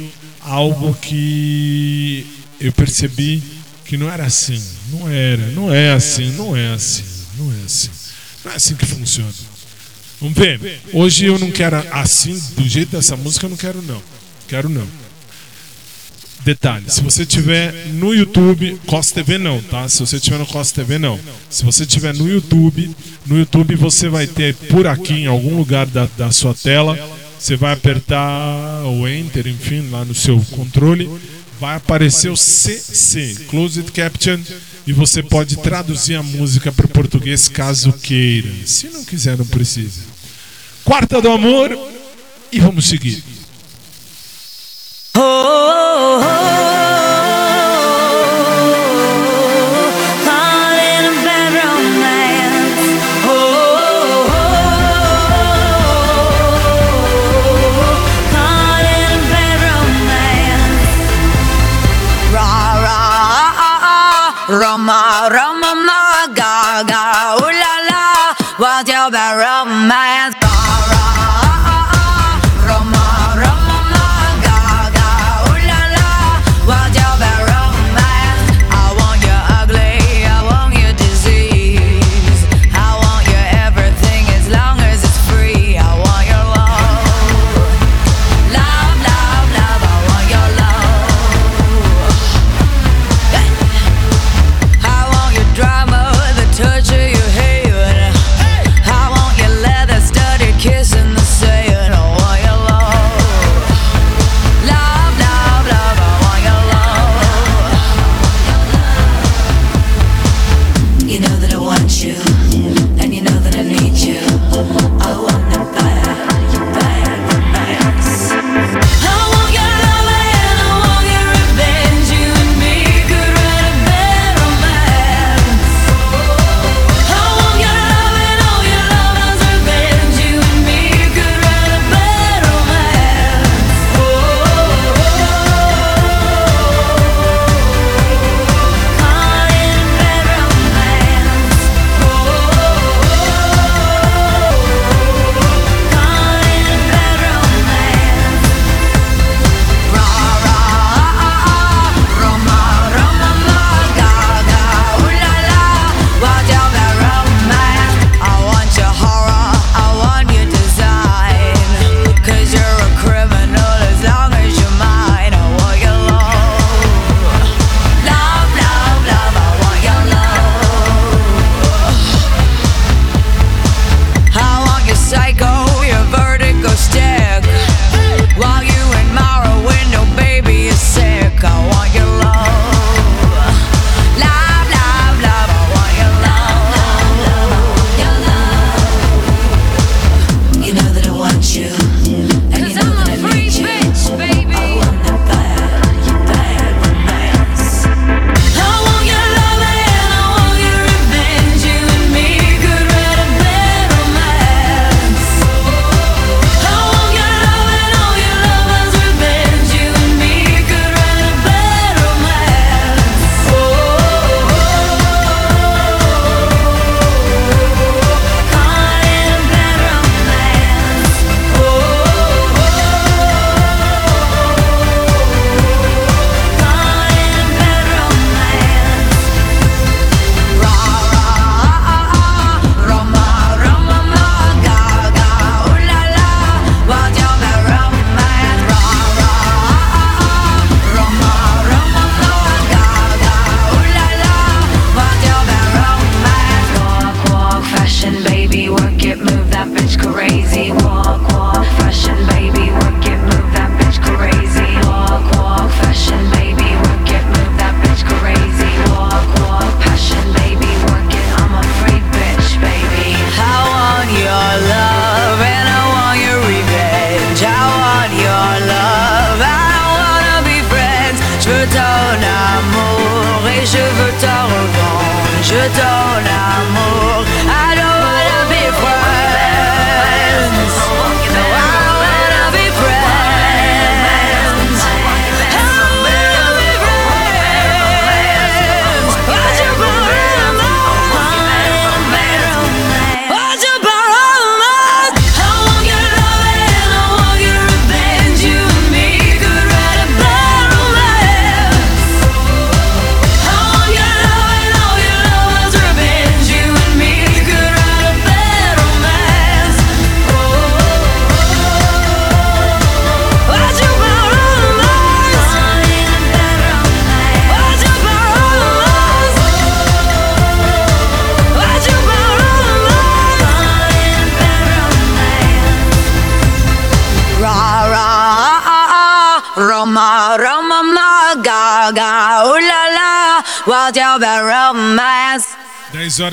algo que eu percebi que não era assim. Não era, não é assim, não é assim, não é assim. Não é assim que funciona. Vamos ver. hoje eu não quero assim, do jeito dessa música, eu não quero não. Quero não. Detalhe, se você tiver no YouTube, Costa TV não, tá? Se você tiver no Costa TV não. Se você tiver no YouTube, no YouTube você vai ter por aqui, em algum lugar da, da sua tela, você vai apertar o Enter, enfim, lá no seu controle vai aparecer o CC, Closed Caption, e você pode traduzir a música para o português caso queira. Se não quiser, não precisa. Quarta do Amor, e vamos seguir. Oh!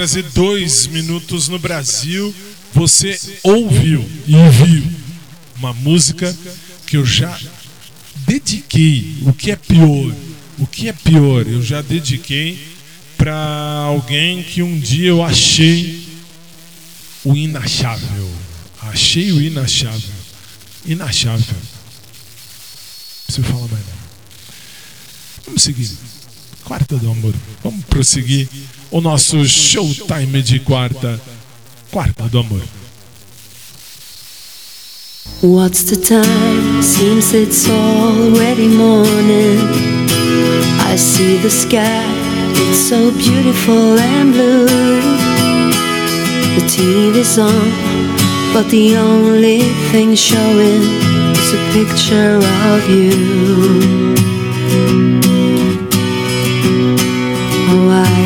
Horas e 2 minutos no Brasil. Você ouviu e viu uma música que eu já dediquei. O que é pior? O que é pior? Eu já dediquei para alguém que um dia eu achei o inachável. Achei o inachável. Inachável. Preciso falar mais. Vamos seguir. Quarta do amor. Vamos prosseguir o nosso showtime de quarta. Quarta do amor. What's the time? Seems it's already morning. I see the sky, it's so beautiful and blue. The TV's on, but the only thing showing is a picture of you. Oh, I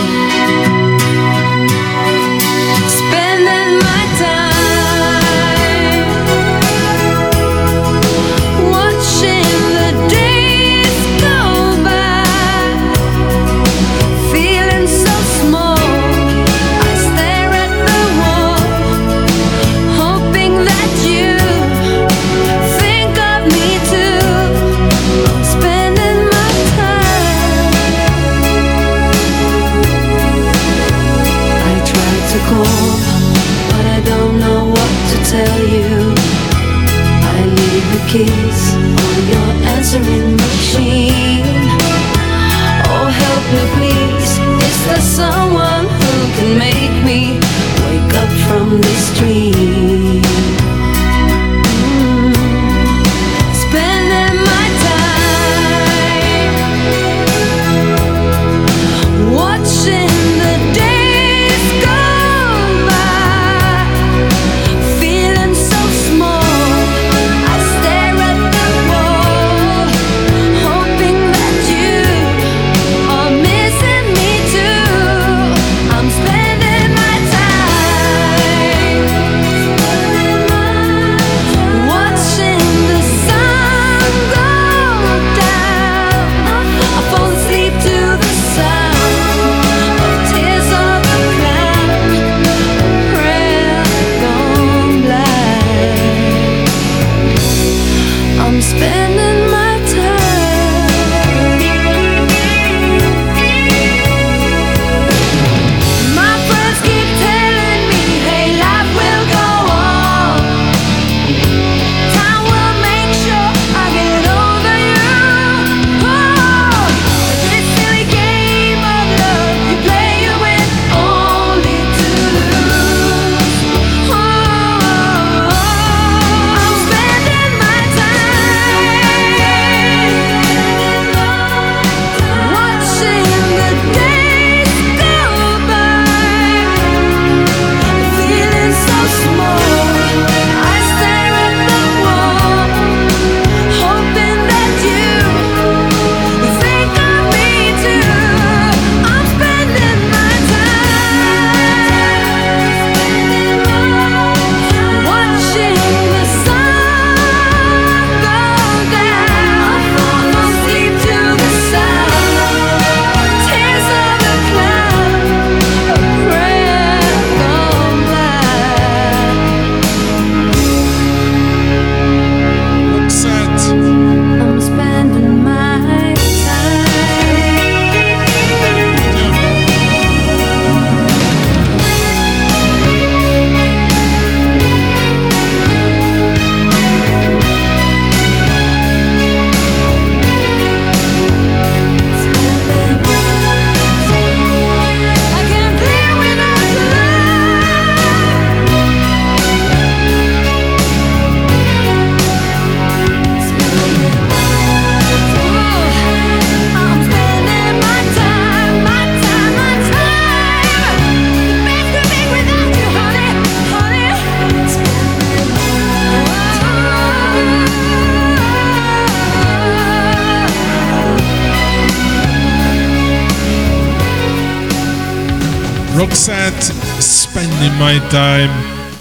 My Time.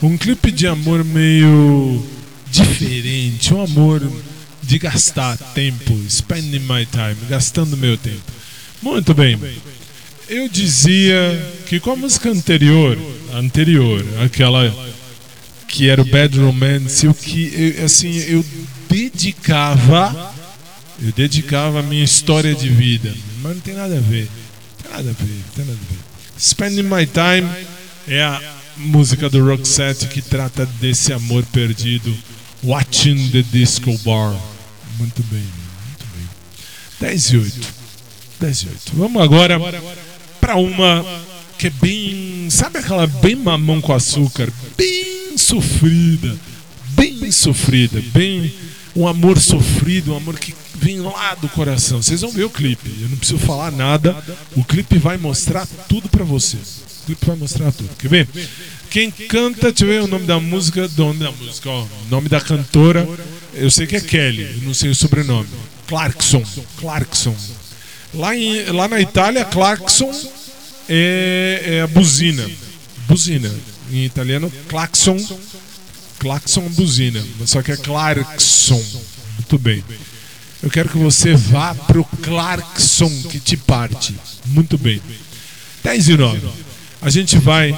Um clipe de amor meio diferente, um amor de gastar tempo, spending my time, gastando meu tempo. Muito bem. Eu dizia que com a música anterior, anterior, aquela que era o Bad Romance, eu que eu, assim, eu dedicava eu dedicava a minha história de vida, mas não tem nada a ver. Tem nada a ver, tem nada a ver. Spending My Time é a música do Roxette que trata desse amor perdido. Watching the Disco Bar. Muito bem, muito bem. 10 e 8. 10 e 8. Vamos agora para uma que é bem. Sabe aquela bem mamão com açúcar? Bem sofrida. Bem sofrida. Bem. Um amor sofrido, um amor que vem lá do coração. Vocês vão ver o clipe. Eu não preciso falar nada. O clipe vai mostrar tudo para vocês. Clipe vai mostrar tudo. Quer ver? Quem canta, deixa eu ver o nome da música. Do nome da música, ó. Nome da cantora. Eu sei que é Kelly, não sei o sobrenome. Clarkson. Clarkson. Lá, em, lá na Itália, Clarkson é, é a buzina. Buzina. Em italiano, claxon. Claxon buzina. Só que é Clarkson. Muito bem. Eu quero que você vá pro Clarkson que te parte. Muito bem. 10 e 9. A gente vai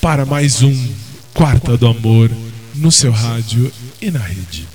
para mais um Quarta do Amor no seu rádio e na rede.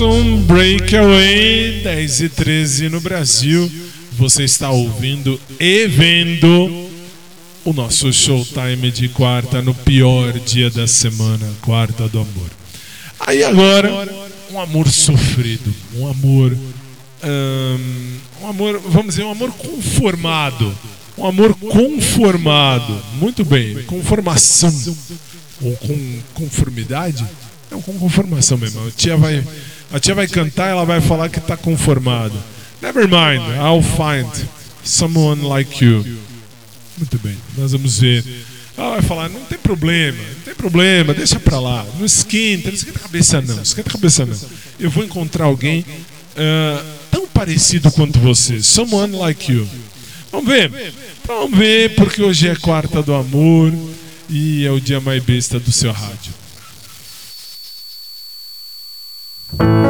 Jackson, Breakaway, 10 e 13 no Brasil. Você está ouvindo e vendo o nosso showtime de quarta no pior dia da semana, quarta do amor. Aí agora, um amor sofrido, um amor. um amor, vamos dizer, um amor conformado. Um amor conformado. Muito bem, conformação. Ou com conformidade? Não, com conformação mesmo. A tia vai, a tia vai cantar, ela vai falar que está conformado. Never mind, I'll find someone like you. Muito bem, nós vamos ver. Ela vai falar, não tem problema, não tem problema, deixa pra lá. Não esquenta, não esquenta a cabeça não, esquenta a cabeça não. Eu vou encontrar alguém ah, tão parecido quanto você. Someone like you. Vamos ver. Vamos ver, porque hoje é quarta do amor e é o dia mais besta do seu rádio. I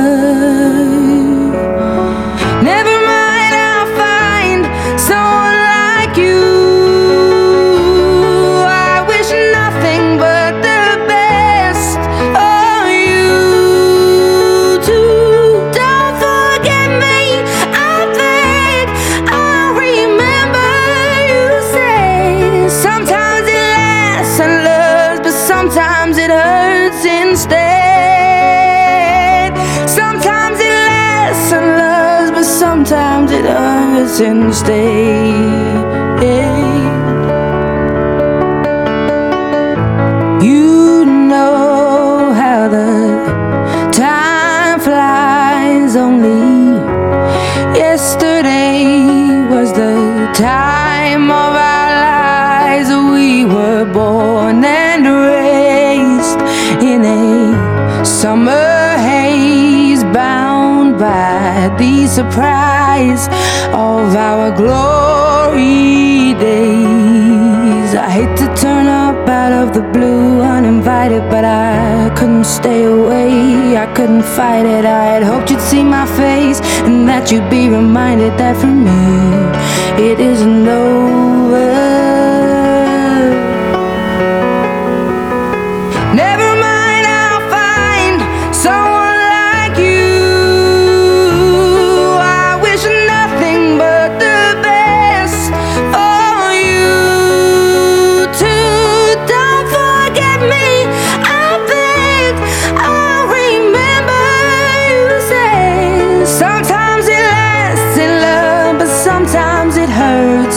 Time of our lives. We were born and raised in a summer haze, bound by the surprise of our glory days. I hate to turn up out of the blue uninvited, but I couldn't stay away. I couldn't fight it. I had hoped you'd see my face and that you'd be reminded that for me it isn't over.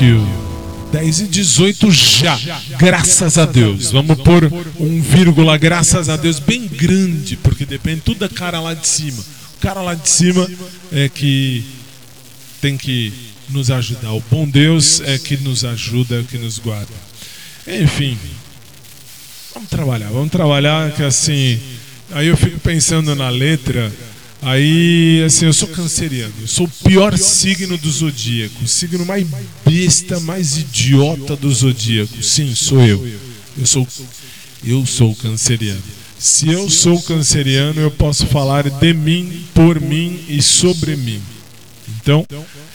You. 10 e 18 já. Graças a Deus. Vamos pôr um vírgula, graças a Deus, bem grande, porque depende tudo da cara lá de cima. O cara lá de cima é que tem que nos ajudar. O bom Deus é que nos ajuda, é que nos guarda. Enfim, vamos trabalhar, vamos trabalhar que assim. Aí eu fico pensando na letra. Aí, assim, eu sou canceriano. Eu sou o pior signo do zodíaco. O signo mais besta, mais idiota do zodíaco. Sim, sou eu. Eu sou, eu sou canceriano. Se eu sou canceriano, eu posso falar de mim, por mim e sobre mim. Então,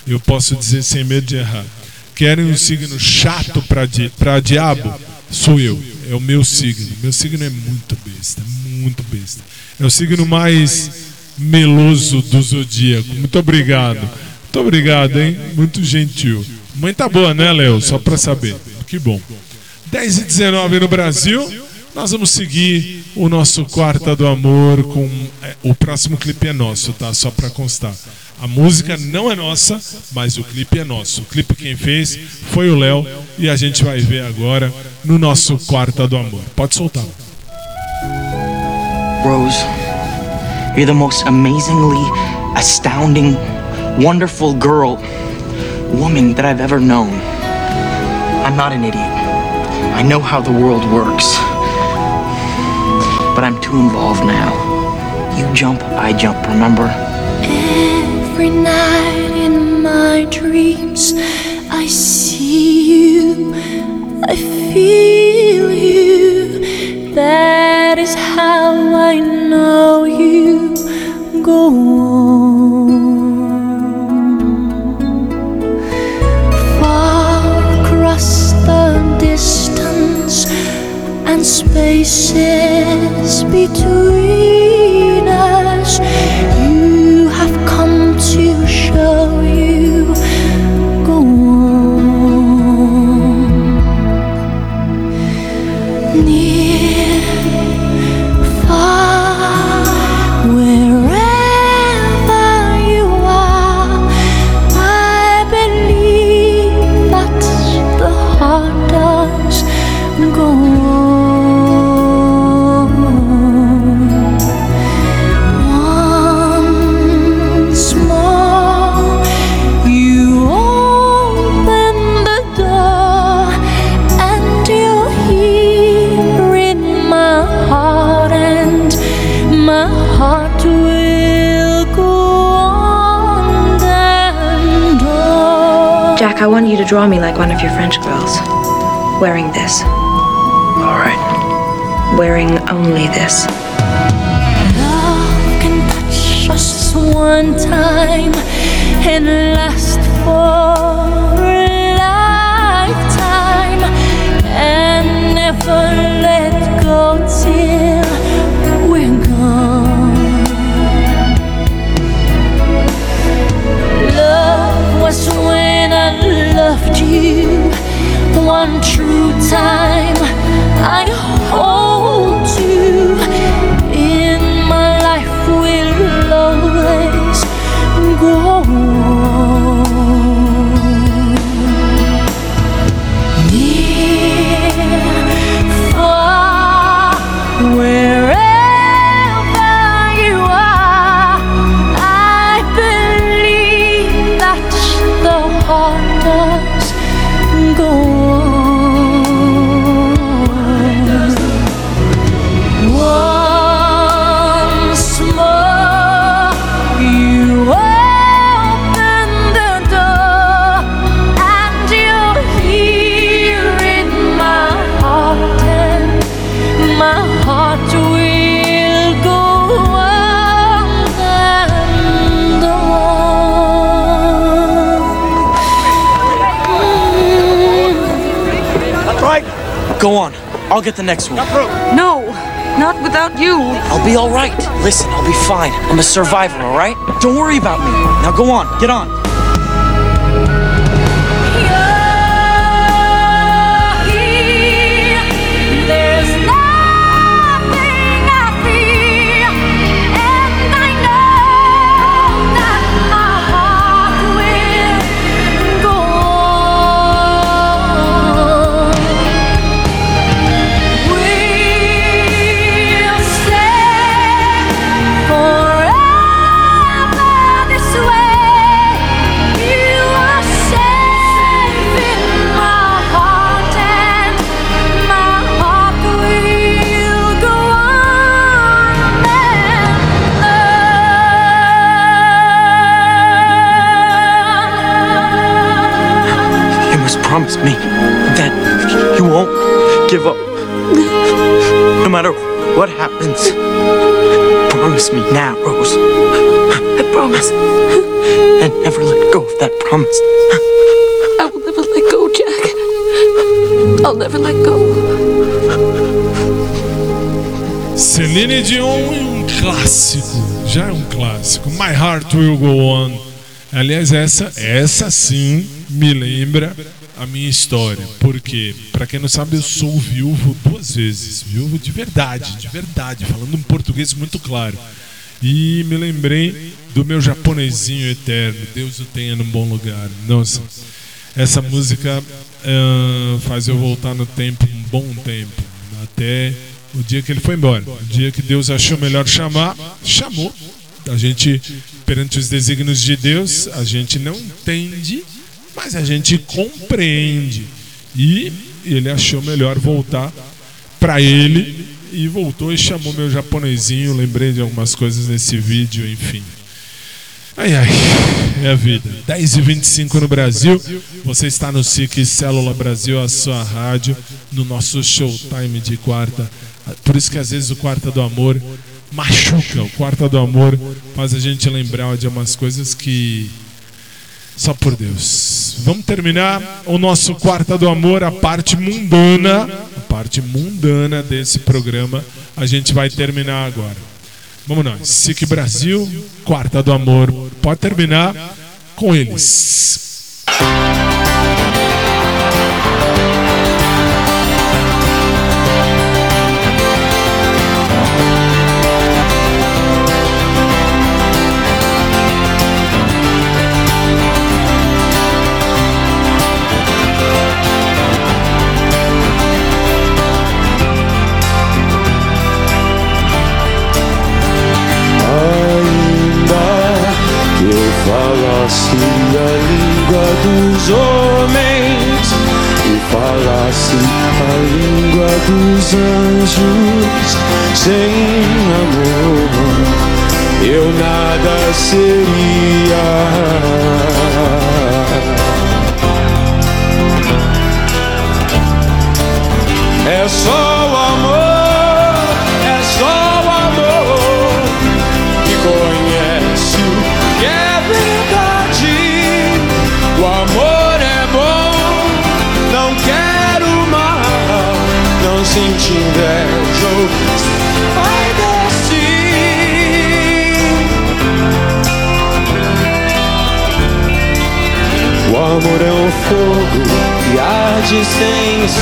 eu posso dizer sem medo de errar. Querem um signo chato para di diabo? Sou eu. É o meu signo. Meu signo é muito besta, muito besta. É o signo mais meloso do zodíaco. Muito obrigado. Muito obrigado, hein? Muito gentil. Mãe tá boa, né, Léo? Só para saber. Que bom. 10 e 19 no Brasil. Nós vamos seguir o nosso Quarta do Amor com. é, O próximo clipe é nosso, tá? Só para constar. A música não é nossa, mas o clipe é nosso. O clipe quem fez foi o Léo e a gente vai ver agora no nosso Quarta do Amor. Pode soltar. Rose, you're the most amazingly astounding, wonderful girl, woman that I've ever known. I'm not an idiot. I know how the world works. But I'm too involved now. You jump, I jump, remember? Every night in my dreams, I see you, I feel you. That is how I know you go on. Far across the distance and spaces between draw me like one of your French girls. Wearing this. All right. Wearing only this. Love can touch us one time and last for a lifetime and never let go till we're loved you one true time. I I'll get the next one. No, not without you. I'll be all right. Listen, I'll be fine. I'm a survivor, all right? Don't worry about me. Now go on. Get on. Promise me that you won't give up. No matter what happens. Promise me now, Rose. I promise. And never let go of that promise. I will never let go, Jack. I'll never let go. Celine Dion é um clássico, já é um clássico. My Heart Will Go On. Aliás, essa, essa sim me lembra a minha história. Porque, para quem não sabe, eu sou viúvo duas vezes. Viúvo de verdade, de verdade, falando um português muito claro. E me lembrei do meu japonesinho eterno. Deus o tenha num bom lugar. Nossa, essa música ah, faz eu voltar no tempo um bom tempo. Até o dia que ele foi embora. O dia que Deus achou melhor chamar, chamou. A gente, perante os desígnios de Deus, a gente não entende, mas a gente compreende. E ele achou melhor voltar para ele e voltou e chamou meu japonesinho. Lembrei de algumas coisas nesse vídeo, enfim. Ai ai, é a vida. 10 e 25 no Brasil. Você está no SIC Célula Brasil, a sua rádio, no nosso showtime de quarta. Por isso que às vezes o Quarta do Amor machuca. O Quarta do Amor faz a gente lembrar de umas coisas que. Só por Deus. Vamos terminar o nosso Quarta do Amor, a parte mundana. A parte mundana desse programa. A gente vai terminar agora. Vamos nós. SIC Brasil, Quarta do Amor. Pode terminar com eles. Ainda nada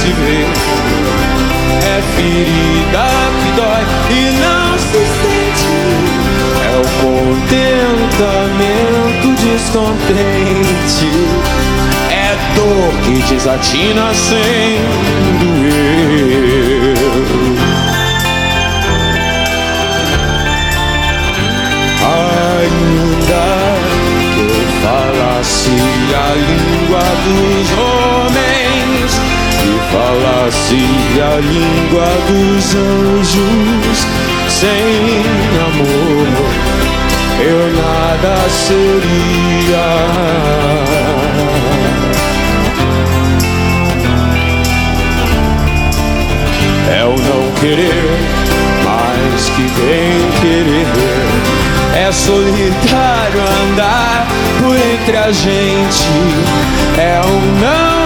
se ver. É ferida que dói e não se sente. É o contentamento descontente. É dor que desatina sem doer. Ainda que eu falasse a língua dos e falasse a língua dos anjos, sem amor eu nada seria. É o não querer mais que bem querer. É solitário andar por entre a gente. É o não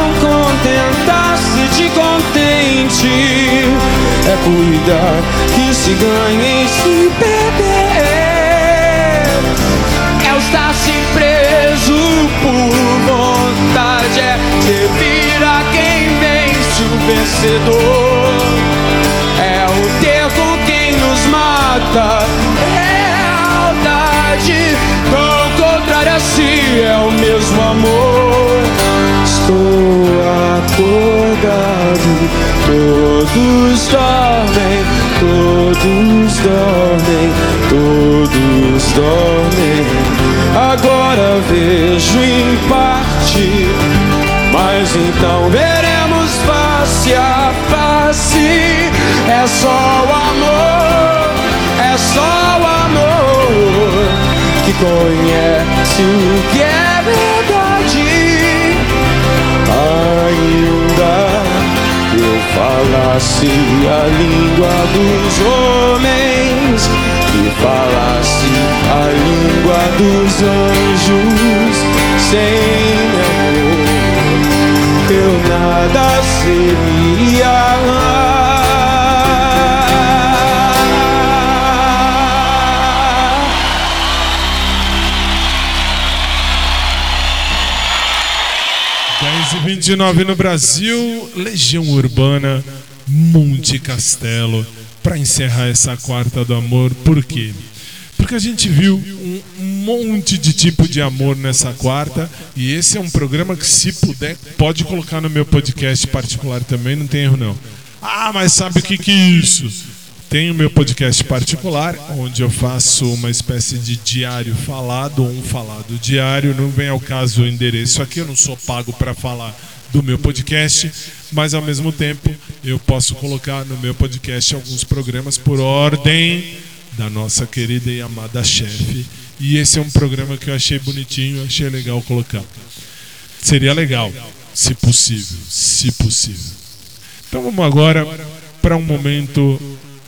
É cuidar que se ganha e se perder. É estar-se preso por vontade. É servir a quem vence o vencedor. É o ter com quem nos mata. É a maldade. Tão a si é o mesmo amor. Estou acordado. Todos dormem, todos dormem, todos dormem. Agora vejo em parte, mas então veremos face a face. É só o amor, é só o amor que conhece o que é falasse a língua dos homens, que falasse a língua dos anjos, sem amor eu nada seria. 10 e 29 no Brasil, Legião Urbana, Monte Castelo, para encerrar essa quarta do amor. Por quê? Porque a gente viu um monte de tipo de amor nessa quarta e esse é um programa que, se puder, pode colocar no meu podcast particular também, não tem erro não. Ah, mas sabe o que, que é isso? Tem o meu podcast particular, onde eu faço uma espécie de diário falado, um falado diário. Não vem ao caso o endereço aqui, eu não sou pago para falar do meu podcast, mas ao mesmo tempo eu posso colocar no meu podcast alguns programas por ordem da nossa querida e amada chefe. E esse é um programa que eu achei bonitinho, achei legal colocar. Seria legal, se possível, se possível. Então vamos agora para um momento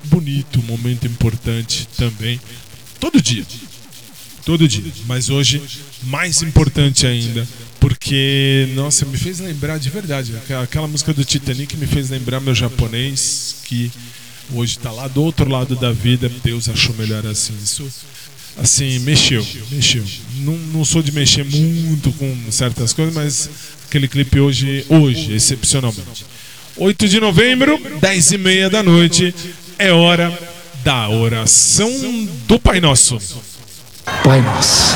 bonito, um momento importante também. Todo dia. Todo dia. Mas hoje, mais importante ainda, porque, nossa, me fez lembrar de verdade. aquela- música do Titanic me fez lembrar meu japonês, que hoje está lá do outro lado da vida. Deus achou melhor assim. Isso, assim, mexeu, mexeu. Não, não sou de mexer muito com certas coisas, mas aquele clipe hoje, hoje, excepcionalmente. 8 de novembro, 10 e meia da noite, é hora da oração do Pai Nosso. Pai nosso,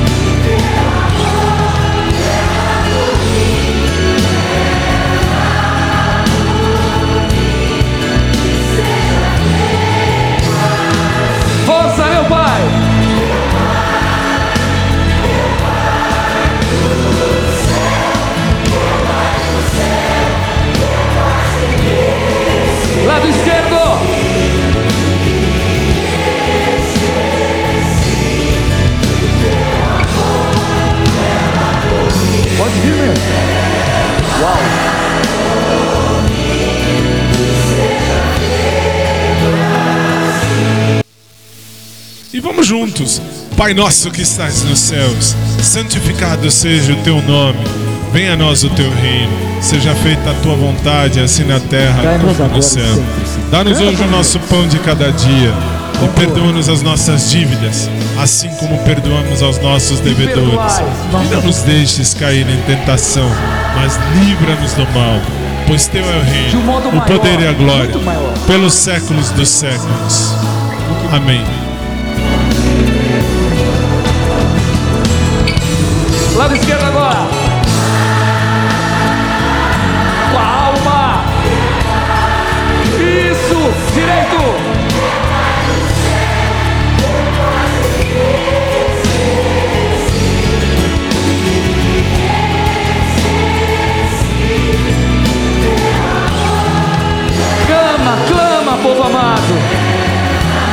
mesmo. Uau! E vamos juntos. Pai nosso que estás nos céus, santificado seja o teu nome. Venha a nós o teu reino. Seja feita a tua vontade, assim na terra como no céu. Dá-nos hoje o nosso pão de cada dia. E perdoa-nos as nossas dívidas, assim como perdoamos aos nossos devedores. E não nos deixes cair em tentação, mas livra-nos do mal. Pois teu é o reino, o poder e a glória, pelos séculos dos séculos. Amém. Lado esquerdo agora.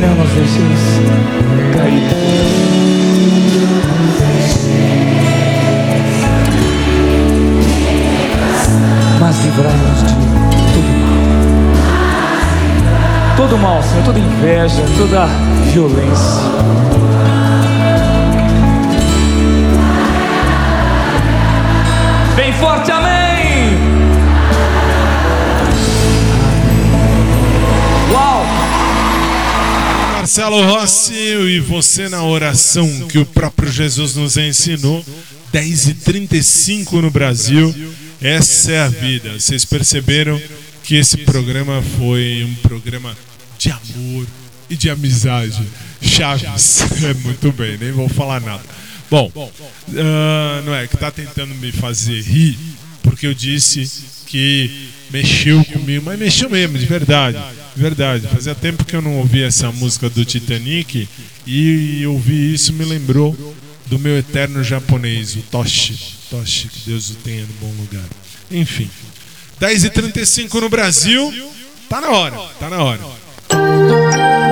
no nos dejes caer. mas livrai-nos de todo mal. Todo mal, Senhor, toda inveja, toda violência. Bem forte, amém. Marcelo Rossi e você na oração que o próprio Jesus nos ensinou. 10h35 no Brasil. Essa é a vida. Vocês perceberam que esse programa foi um programa de amor e de amizade. Chaves. <laughs> É muito bem, nem vou falar nada. Bom, ah, não é que tá tentando me fazer rir porque eu disse que mexeu comigo, mas mexeu mesmo, de verdade, de verdade. Fazia tempo que eu não ouvia essa música do Titanic e ouvir isso me lembrou do meu eterno japonês, o Toshi. Toshi, que Deus o tenha no bom lugar. Enfim, 10h35 no Brasil, tá na hora, tá na hora.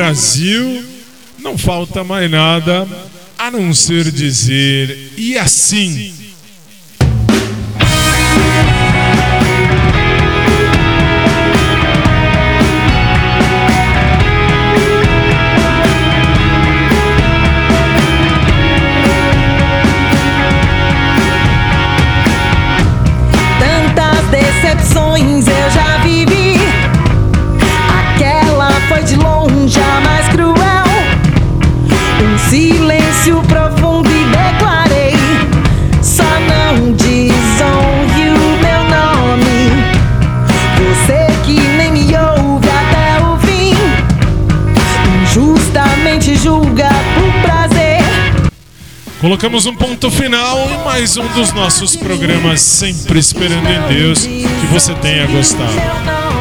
Brasil, não falta mais nada a não ser dizer e assim. Colocamos um ponto final em mais um dos nossos programas Sempre Esperando em Deus. Que você tenha gostado.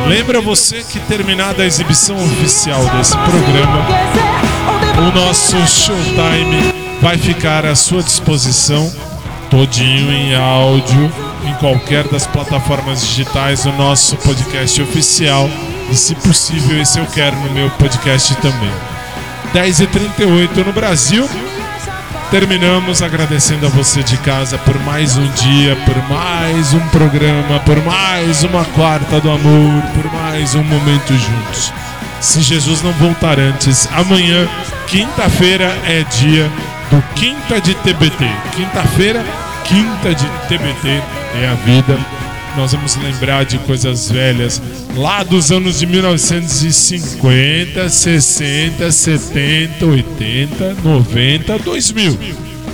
Lembra você que terminada a exibição oficial desse programa, o nosso showtime vai ficar à sua disposição, todinho em áudio, em qualquer das plataformas digitais do nosso podcast oficial. E se possível, esse eu quero no meu podcast também. 10h38 no Brasil. Terminamos agradecendo a você de casa por mais um dia, por mais um programa, por mais uma quarta do amor, por mais um momento juntos. Se Jesus não voltar antes, amanhã, quinta-feira, é dia do Quinta de TBT. Quinta-feira, quinta de TBT é a vida. Nós vamos lembrar de coisas velhas lá dos anos de 1950, 60, 70, 80, 90, 2000.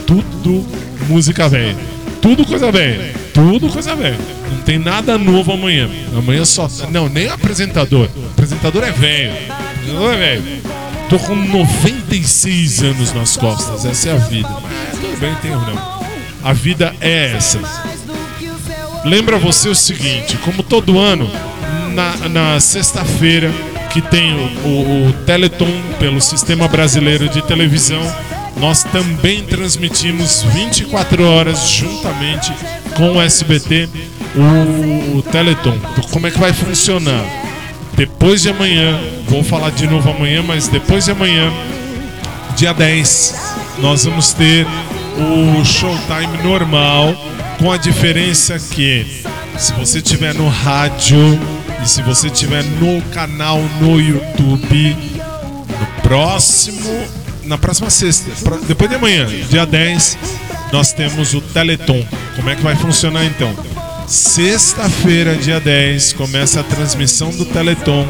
Tudo música velha. Tudo coisa velha. Tudo coisa velha. Não tem nada novo amanhã. Amanhã só. Não, nem apresentador. O apresentador é velho. Apresentador é velho. Tô com 96 anos nas costas. Essa é a vida. Mas tudo bem, erro não. A vida é essa. Lembra você o seguinte: como todo ano, na, na sexta-feira, que tem o, o, o Teleton pelo Sistema Brasileiro de Televisão, nós também transmitimos 24 horas juntamente com o SBT o, o Teleton. Como é que vai funcionar? Depois de amanhã, vou falar de novo amanhã, mas depois de amanhã, dia 10, nós vamos ter o showtime normal, com a diferença que se você tiver no rádio e se você tiver no canal no YouTube, no próximo, na próxima sexta, depois de amanhã, dia 10, nós temos o Teleton. Como é que vai funcionar então? Sexta-feira, dia 10, começa a transmissão do Teleton.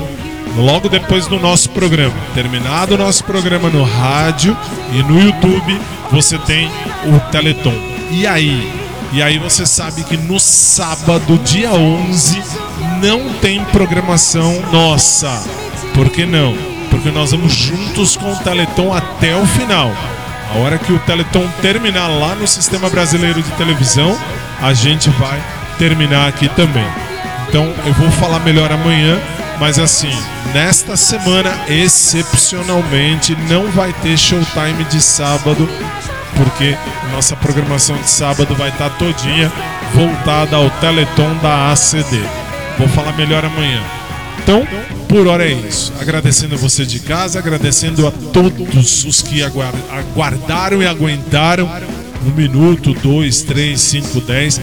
Logo depois do nosso programa. Terminado o nosso programa no rádio e no YouTube, você tem o Teleton. E aí? E aí você sabe que no sábado, dia 11, não tem programação nossa. Por que não? Porque nós vamos juntos com o Teleton até o final. A hora que o Teleton terminar lá no Sistema Brasileiro de Televisão, a gente vai terminar aqui também. Então eu vou falar melhor amanhã, mas assim, nesta semana, excepcionalmente, não vai ter showtime de sábado, porque nossa programação de sábado vai estar todinha voltada ao Teleton da ACD. Vou falar melhor amanhã. Então, por hora é isso. Agradecendo você de casa, agradecendo a todos os que aguar- aguardaram e aguentaram um minuto, dois, três, cinco, dez.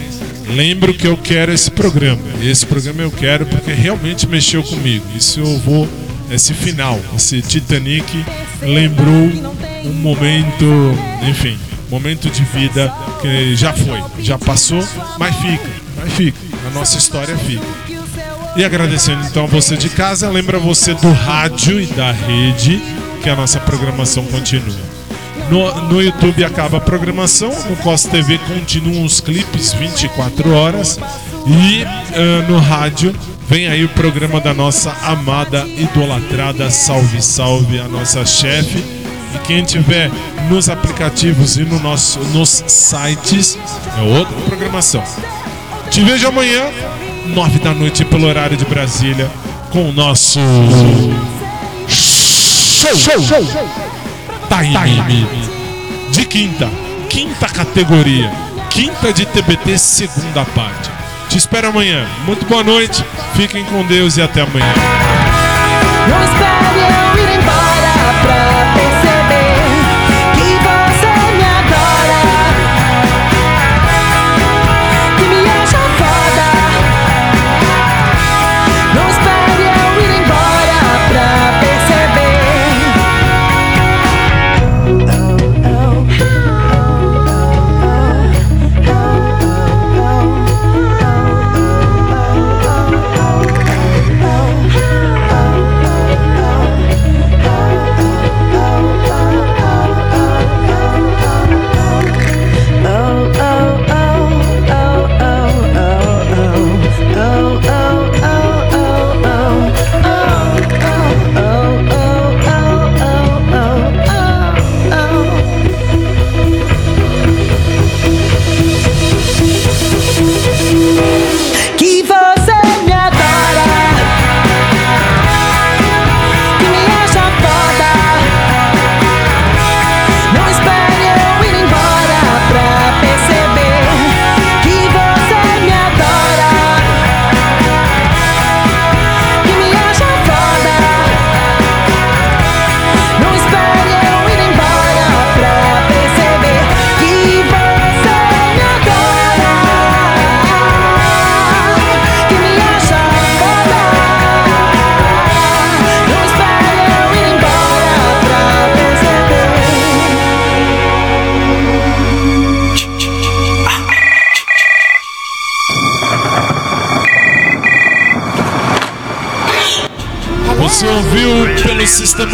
Lembro que eu quero esse programa. Esse programa eu quero porque realmente mexeu comigo. Isso eu vou. Esse final, esse Titanic lembrou um momento, enfim, momento de vida que já foi, já passou, mas fica, mas fica. A nossa história fica. E agradecendo então a você de casa, lembra você do rádio e da rede que a nossa programação continua. No, no YouTube acaba a programação, no COS TV continuam os clipes 24 horas e ah, no rádio vem aí o programa da nossa amada, idolatrada Salve Salve, a nossa chefe. E quem tiver nos aplicativos e no nosso, nos sites é outra programação. Te vejo amanhã, nove da noite, pelo horário de Brasília, com o nosso show, show, time. De quinta, quinta categoria, quinta de TBT, segunda parte. Te espero amanhã. Muito boa noite, fiquem com Deus e até amanhã.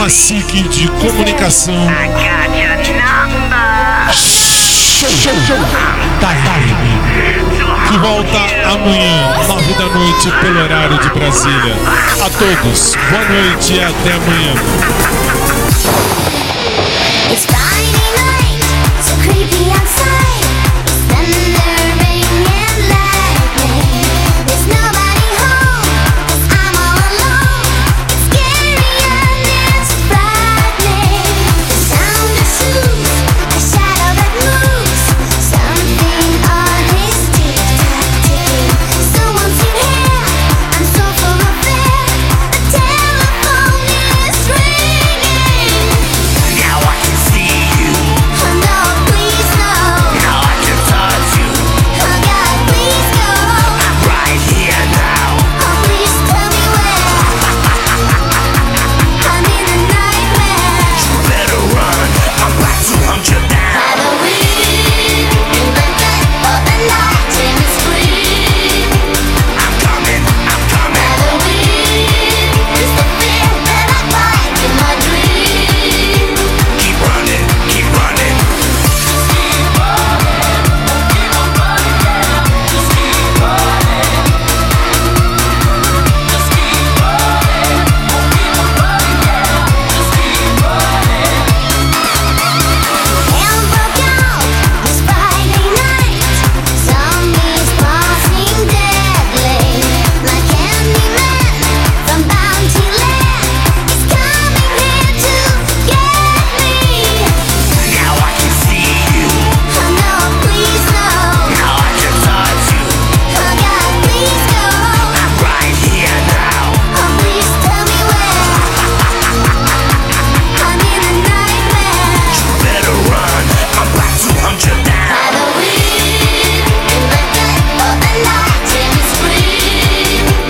SIC de comunicação. Show, show, show. Time. Que volta amanhã, nove da noite, pelo horário de Brasília. A todos, boa noite e até amanhã.